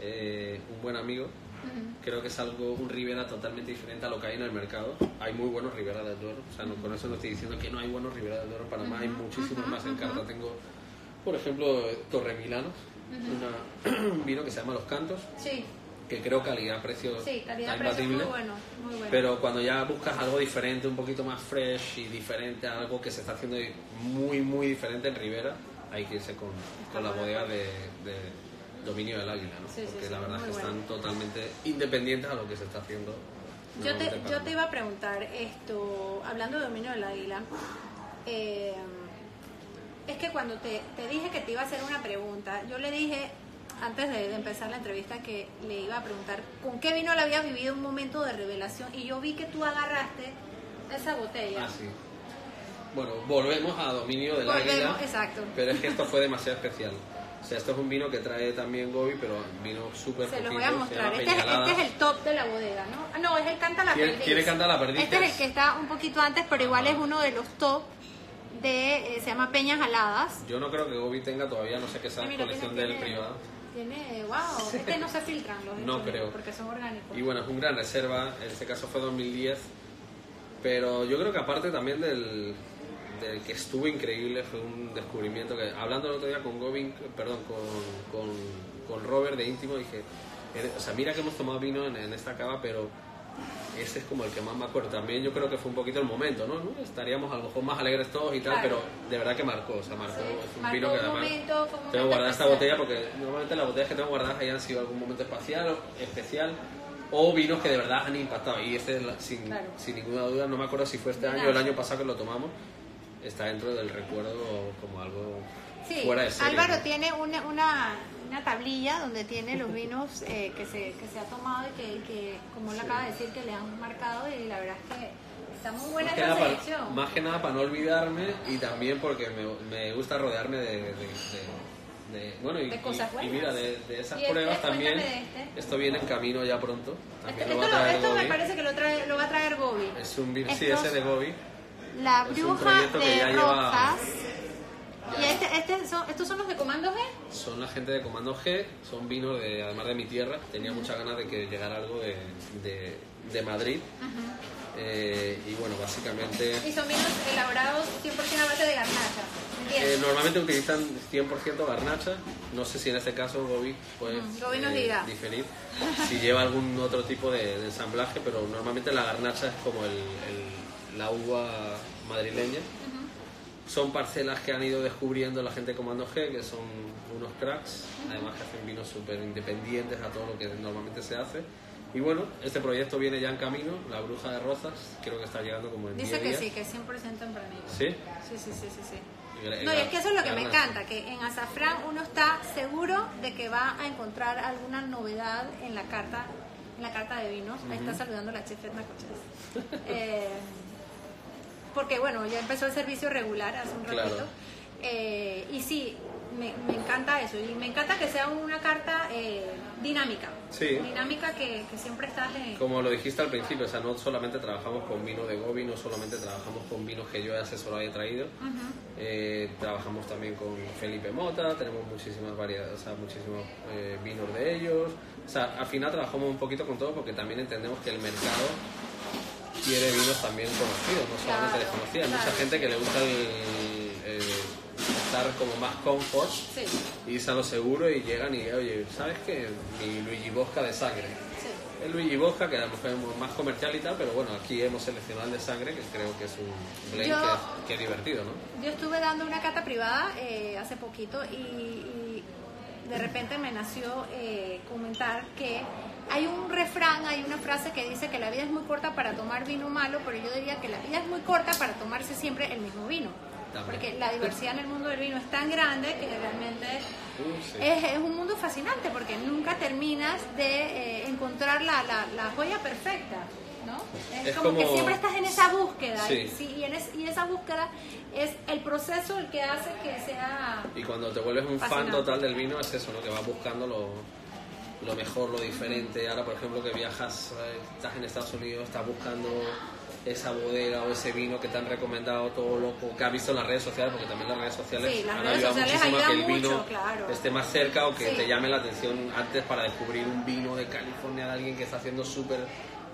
eh, un buen amigo. Creo que es algo, un Ribera totalmente diferente a lo que hay en el mercado. Hay muy buenos Ribera del Duero, o sea, no, con eso no estoy diciendo que no hay buenos Ribera del Duero en Panamá, hay muchísimos más en carta. Tengo, por ejemplo, Torre Milano, una- un vino que se llama Los Cantos, Sí, que creo calidad-precio sí, calidad está precio muy bueno, muy bueno. Pero cuando ya buscas algo diferente, un poquito más fresh y diferente, algo que se está haciendo muy, muy diferente en Rivera, hay que irse con, con la bodega de, de Dominio del Águila, ¿no? Sí, Porque sí, la verdad es que bueno. están totalmente independientes a lo que se está haciendo. Yo te, yo te iba a preguntar esto, hablando de dominio del águila, eh, es que cuando te, te dije que te iba a hacer una pregunta, yo le dije antes de, de empezar la entrevista que le iba a preguntar con qué vino le había vivido un momento de revelación y yo vi que tú agarraste esa botella. Ah, sí. Bueno, volvemos a Dominio del Volvemos, Águila. exacto. Pero es que esto fue demasiado especial. O sea, esto es un vino que trae también Gobi, pero vino súper Se los voy a mostrar. Este es, este es el top de la bodega, ¿no? Ah, no, es el canta la ¿Quiere- perdiz. quiere Canta la perdiz? Este es el que está un poquito antes, pero igual Ajá. es uno de los top de, eh, se llama Peñas Aladas. Yo no creo que Gobi tenga todavía, no sé qué sea Ay, mira, colección del privado. Tiene, wow, este no se filtran los No creo. porque son orgánicos. Y bueno, es un gran reserva, en este caso fue 2010, pero yo creo que aparte también del, del que estuvo increíble, fue un descubrimiento que, hablando el otro día con Gobin, perdón, con, con, con Robert de Íntimo, dije, "Eres- o sea, mira que hemos tomado vino en, en esta cava, pero ese es como el que más me acuerdo. También yo creo que fue un poquito el momento, ¿no? ¿No? Estaríamos a lo mejor más alegres todos y tal, Claro. pero de verdad que marcó, o sea, marcó. Sí, es un marcó vino que además momento, tengo guardada esta botella porque normalmente las botellas que tengo guardadas hayan sido algún momento espacial especial o vinos que de verdad han impactado. Y este, sin, Claro. sin ninguna duda, no me acuerdo si fue este De año o el año pasado que lo tomamos, está dentro del recuerdo como algo Sí, fuera de serie. Álvaro tiene una, una, una tablilla donde tiene los vinos eh, que, se, que se ha tomado y que, que, como él acaba de decir, que le han marcado y la verdad es que está muy buena Más esa selección. para, más que nada para no olvidarme y también porque me, me gusta rodearme de, de- de- de- bueno y, De cosas y- y buenas. mira de, de esas este, pruebas también este. esto viene en camino ya pronto Este- esto lo- esto me parece que lo, trae, lo va a traer Gobi. es un vino sí ese de Gobi La bruja de lleva- ya- Y este, este son, estos son los de Comando G. son la gente de Comando G son vinos de además de mi tierra tenía muchas ganas de que llegara algo de, de, de Madrid Eh, y bueno básicamente Y son vinos elaborados 100% a base de garnacha. Eh, normalmente utilizan 100% garnacha. No sé si en este caso Gobi puede eh, diferir. Si lleva algún otro tipo de, de ensamblaje, pero normalmente la garnacha es como el, el- la uva madrileña. Son parcelas que han ido descubriendo la gente de Comando G, que son unos cracks, además que hacen vinos súper independientes a todo lo que normalmente se hace. Y bueno, este proyecto viene ya en camino, La Bruja de Rozas, creo que está llegando como en Dice 10 que días. sí, que es 100% tempranillo. ¿Sí? Sí, sí, sí, sí, sí. No, y es que eso es lo que me encanta, que en Azafrán uno está seguro de que va a encontrar alguna novedad en la carta, en la carta de vinos. Ahí está saludando la chef Edna Coches. Eh, porque bueno, ya empezó el servicio regular hace un Claro. ratito. Eh, y sí, me, me encanta eso. Y me encanta que sea una carta eh, dinámica. Sí. Dinámica que, que siempre estás en... Como lo dijiste al principio, o sea, no solamente trabajamos con vino de Gobi, no solamente trabajamos con vinos que yo he asesorado y traído, eh, trabajamos también con Felipe Mota, tenemos muchísimas variedades, o sea, muchísimos eh, vinos de ellos. O sea, al final trabajamos un poquito con todo porque también entendemos que el mercado quiere vinos también conocidos, no solamente Claro, desconocidos. Hay mucha gente que le gusta el, el estar como más comfort Sí, y irse a lo seguro y llegan y, oye, ¿sabes qué? Mi Luigi Bosca de sangre. sí. El Luigi Bosca, que a lo mejor es más comercial y tal, pero bueno, aquí hemos seleccionado el de sangre, que creo que es un blend Yo- que, que es divertido, ¿no? Yo estuve dando una cata privada eh, hace poquito y, y de repente me nació eh, comentar que hay un refrán, hay una frase que dice que la vida es muy corta para tomar vino malo, pero yo diría que la vida es muy corta para tomarse siempre el mismo vino. También. Porque la diversidad en el mundo del vino es tan grande que realmente Uh, sí. es, es un mundo fascinante porque nunca terminas de eh, encontrar la, la, la joya perfecta. ¿no? Es, Es como, que como- siempre estás en esa búsqueda Sí. y, sí, y en es- y esa búsqueda es el proceso el que hace que sea Y cuando te vuelves un fan Fascinante. total del vino, es eso, ¿no? Que vas buscando lo, lo mejor, lo diferente. Ahora, por ejemplo, que viajas, eh, estás en Estados Unidos, estás buscando esa bodega o ese vino que te han recomendado todo loco, que has visto en las redes sociales, porque también las redes sociales Sí, las han redes ayudado sociales muchísimo a que el vino mucho, claro. esté más cerca o que Sí. te llame la atención antes para descubrir un vino de California de alguien que está haciendo súper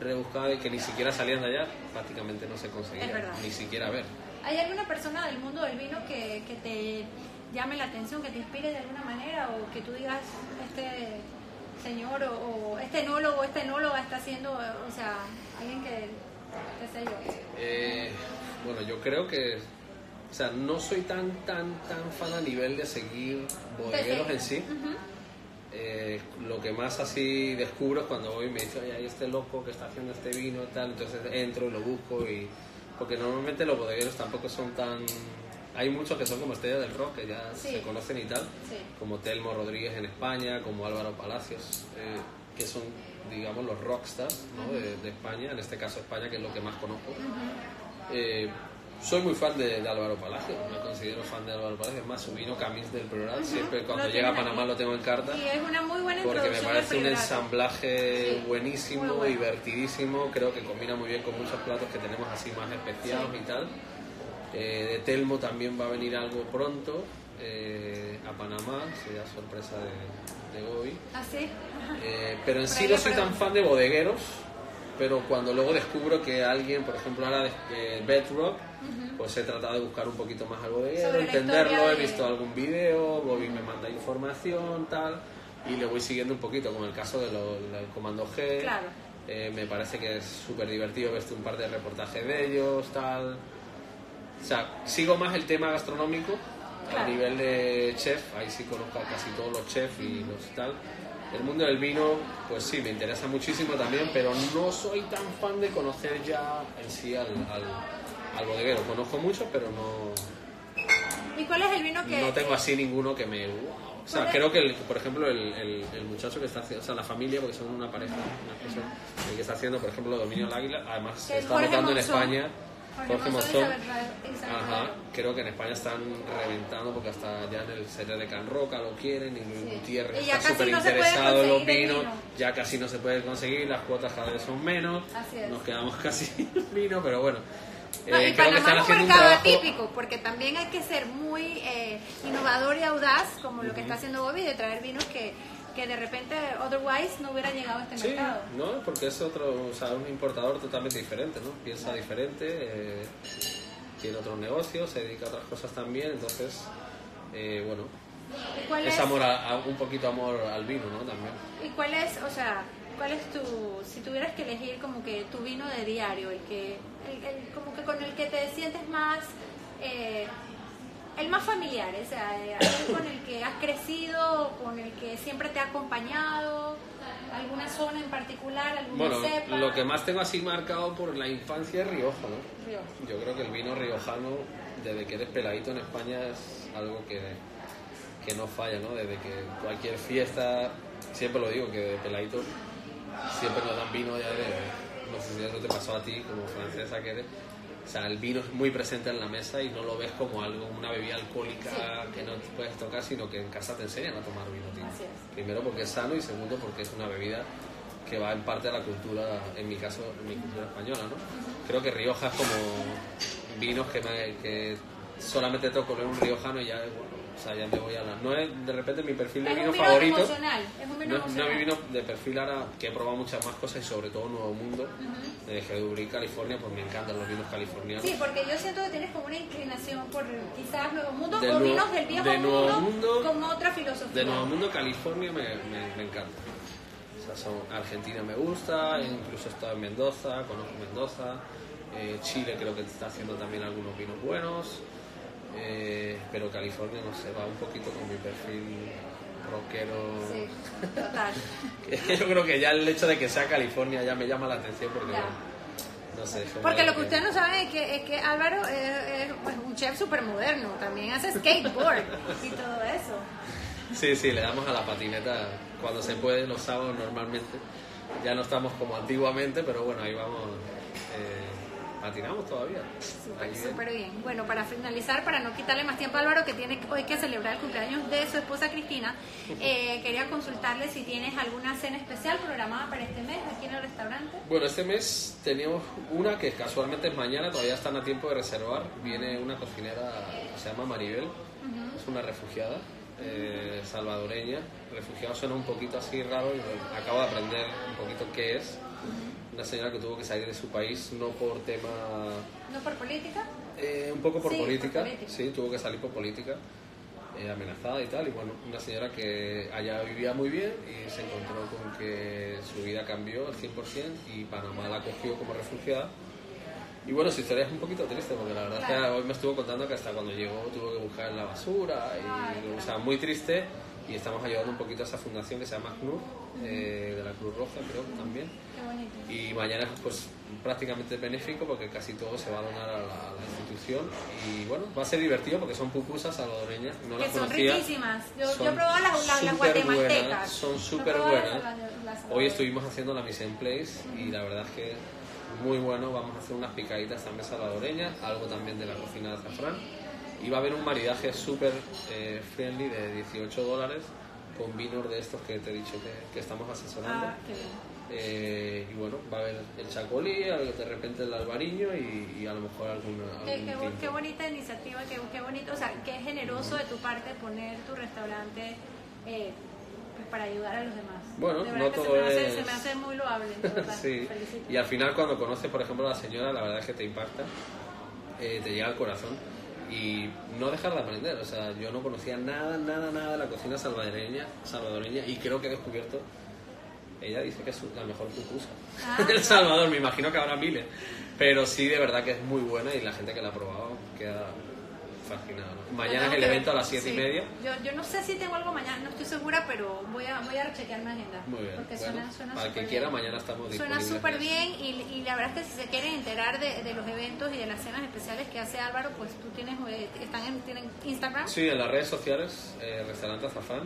rebuscado y que ni siquiera salían de allá, prácticamente no se conseguía, ni siquiera ver. ¿Hay alguna persona del mundo del vino que, que te llame la atención, que te inspire de alguna manera o que tú digas, este señor o, o este enólogo, esta enóloga está haciendo, o sea, alguien que, qué sé yo? Eh, bueno, yo creo que, o sea, no soy tan, tan, tan fan a nivel de seguir bodegueros en sí. Eh, lo que más así descubro es cuando voy y me dice, oye, hay este loco que está haciendo este vino y tal, entonces entro y lo busco y... Porque normalmente los bodegueros tampoco son tan... Hay muchos que son como estrellas del rock, que ya Sí. se conocen y tal, Sí. como Telmo Rodríguez en España, como Álvaro Palacios, eh, que son, digamos, los rockstars ¿no? de, de España, en este caso España, que es lo que más conozco. Eh, soy muy fan de, de Álvaro Palacios, me considero fan de Álvaro Palacios, es más, su vino Camis del Priorat, siempre cuando llega a Panamá aquí. lo tengo en carta. Y es una muy buena Porque me parece un ensamblaje Sí, buenísimo, bueno. divertidísimo, creo que combina muy bien con muchos platos que tenemos así más especiados y tal. Eh, de Telmo también va a venir algo pronto eh, a Panamá, sería sorpresa de, de Gobi. ¿Ah, sí? Eh, pero en sí no soy tan fan de bodegueros, pero cuando luego descubro que alguien, por ejemplo ahora de Bedrock, pues he tratado de buscar un poquito más al bodeguero, entenderlo, he de- visto algún video, Bobby me manda información, tal, y le voy siguiendo un poquito, como el caso de del Comando G, Claro. Me parece que es súper divertido ver un par de reportajes de ellos, tal. O sea, sigo más el tema gastronómico a Claro. nivel de chef, ahí sí conozco a casi todos los chefs y los tal. El mundo del vino, pues sí, me interesa muchísimo también, pero no soy tan fan de conocer ya en sí al, al, al bodeguero. Conozco mucho, pero no, ¿Y cuál es el vino que.? no tengo así ninguno que me... O sea, creo que, el- por ejemplo, el, el, el muchacho que está haciendo, o sea, la familia, porque son una pareja, una persona, el que está haciendo, por ejemplo, Dominio del Águila, además se está Jorge notando en Monzón. España, Jorge Monzón, Ajá, creo que en España están reventando porque hasta ya en el CT de Can Roca lo quieren y Luis Sí. Gutiérrez Y está súper no interesado en los vinos, vino. ya casi no se puede conseguir, las cuotas cada vez son menos, Así es. nos quedamos casi sin vino, pero bueno. No, eh, y creo que Panamá están es un mercado trabajo... atípico, porque también hay que ser muy eh, innovador y audaz, como lo que está haciendo Bobby, de traer vinos que, que de repente, otherwise, no hubieran llegado a este Sí, mercado. no, porque es otro, o sea, un importador totalmente diferente, ¿no? Piensa diferente, eh, tiene otros negocios, se dedica a otras cosas también, entonces, eh, bueno, ¿Y cuál es es, amor a, a- un poquito amor al vino, ¿no? También. ¿Y cuál es, o sea, cuál es tu, si tuvieras que elegir como que tu vino de diario, el que, el, el- como que con el que te sientes más, eh, el más familiar, o sea, eh, aquel con el que has crecido, con el que siempre te ha acompañado, alguna zona en particular, alguna Bueno, cepa. lo que más tengo así marcado por la infancia es Rioja, ¿no? Rioja. Yo creo que el vino riojano, desde que eres peladito en España, es algo que, que no falla, ¿no? Desde que cualquier fiesta, siempre lo digo, que de peladito siempre nos dan vino ya de, no sé si eso te pasó a ti como francesa que eres. O sea, el vino es muy presente en la mesa y no lo ves como algo, una bebida alcohólica que no te puedes tocar, sino que en casa te enseñan a tomar vino tinto. Primero porque es sano y segundo porque es una bebida que va en parte a la cultura, en mi caso, en mi cultura española, ¿no? Creo que Rioja es como vinos que, me- que solamente tengo que oler un riojano y ya, bueno, o sea, ya me voy a la... No es de repente mi perfil de Es vino un vino favorito. emocional, es un vino No, emocional. mi vino de perfil ahora que he probado muchas más cosas y sobre todo Nuevo Mundo, de Gedurí, California, pues me encantan los vinos californianos. Sí, porque yo siento que tienes como una inclinación por quizás Nuevo Mundo Del o Nuevo- vinos del viejo de Nuevo mundo, Mundo- con otra filosofía. De Nuevo Mundo, California me, me, me encanta. O sea, son, Argentina me gusta, incluso he estado en Mendoza, conozco Mendoza. eh, Chile creo que está haciendo también algunos vinos buenos. Eh, pero California, no sé, va un poquito con mi perfil rockero. Sí, total. Yo creo que ya el hecho de que sea California ya me llama la atención porque, Ya. no sé. Porque lo que ustedes no saben es que, es que Álvaro es, es, un chef súper moderno, también hace skateboard y todo eso. Sí, sí, le damos a la patineta cuando se puede, los sábados normalmente. Ya no estamos como antiguamente, pero bueno, ahí vamos. Patinamos todavía. Súper, bien. bien. Bueno, para finalizar, para no quitarle más tiempo a Álvaro, que tiene hoy que celebrar el cumpleaños de su esposa Cristina, eh, quería consultarle si tienes alguna cena especial programada para este mes aquí en el restaurante. Bueno, este mes teníamos una que casualmente es mañana, todavía están a tiempo de reservar. Viene una cocinera que se llama Maribel, es una refugiada eh, salvadoreña. Refugiada suena un poquito así raro, y acabo de aprender un poquito qué es. Una señora que tuvo que salir de su país no por tema ¿No por política? Eh, un poco por Sí, por política, política. sí, tuvo que salir por política, eh, amenazada y tal, y bueno, una señora que allá vivía muy bien y se encontró con que su vida cambió al 100% y Panamá la acogió como refugiada. Y bueno, su historia es un poquito triste porque la verdad es Claro. que hoy me estuvo contando que hasta cuando llegó tuvo que buscar en la basura, y, o sea, muy triste. Y estamos ayudando un poquito a esa fundación que se llama CNUR, eh, de la Cruz Roja, creo también. Qué. Y mañana pues prácticamente benéfico porque casi todo se va a donar a la, a la institución. Y bueno, va a ser divertido porque son pupusas salvadoreñas. No Que las son conocía. riquísimas. Yo, Son yo he probado las, las, las guatemaltecas. buenas, son súper buenas. las- Hoy estuvimos haciendo la mise en place y la verdad es que muy bueno. Vamos a hacer unas picaditas también salvadoreñas, algo también de la cocina de azafrán. Y va a haber un maridaje súper eh, friendly de 18 dólares con vinos de estos que te he dicho que, que estamos asesorando. Ah, qué bien. Eh, y bueno, va a haber el chacolí, de repente el albariño y, y a lo mejor alguna. Qué, algún qué qué bonita iniciativa, qué, qué bonito, o sea, qué generoso de tu parte poner tu restaurante eh, pues, para ayudar a los demás. Bueno, de no que se todo me, hace, es- se me hace muy loable. Sí, y al final cuando conoces, por ejemplo, a la señora, la verdad es que te impacta, eh, te llega al corazón y no dejar de aprender. O sea, yo no conocía nada, nada, nada de la cocina salvadoreña, salvadoreña y creo que he descubierto Ella dice que es la mejor pupusa Ah, El Salvador, me imagino que habrá miles. Pero sí, de verdad que es muy buena y la gente que la ha probado queda fascinada. Mañana es el evento a las 7 y sí. media. Yo, yo no sé si tengo algo mañana, no estoy segura, pero voy a, voy a chequear mi agenda. Muy bien. Porque Bueno, suena, suena para el que quiera, bien. mañana estamos Suena súper bien y, y la verdad es que si se quieren enterar de, de los eventos y de las cenas especiales que hace Álvaro, pues tú tienes, eh, están en, tienen Instagram. Sí, en las redes sociales, eh, Restaurante Azafrán,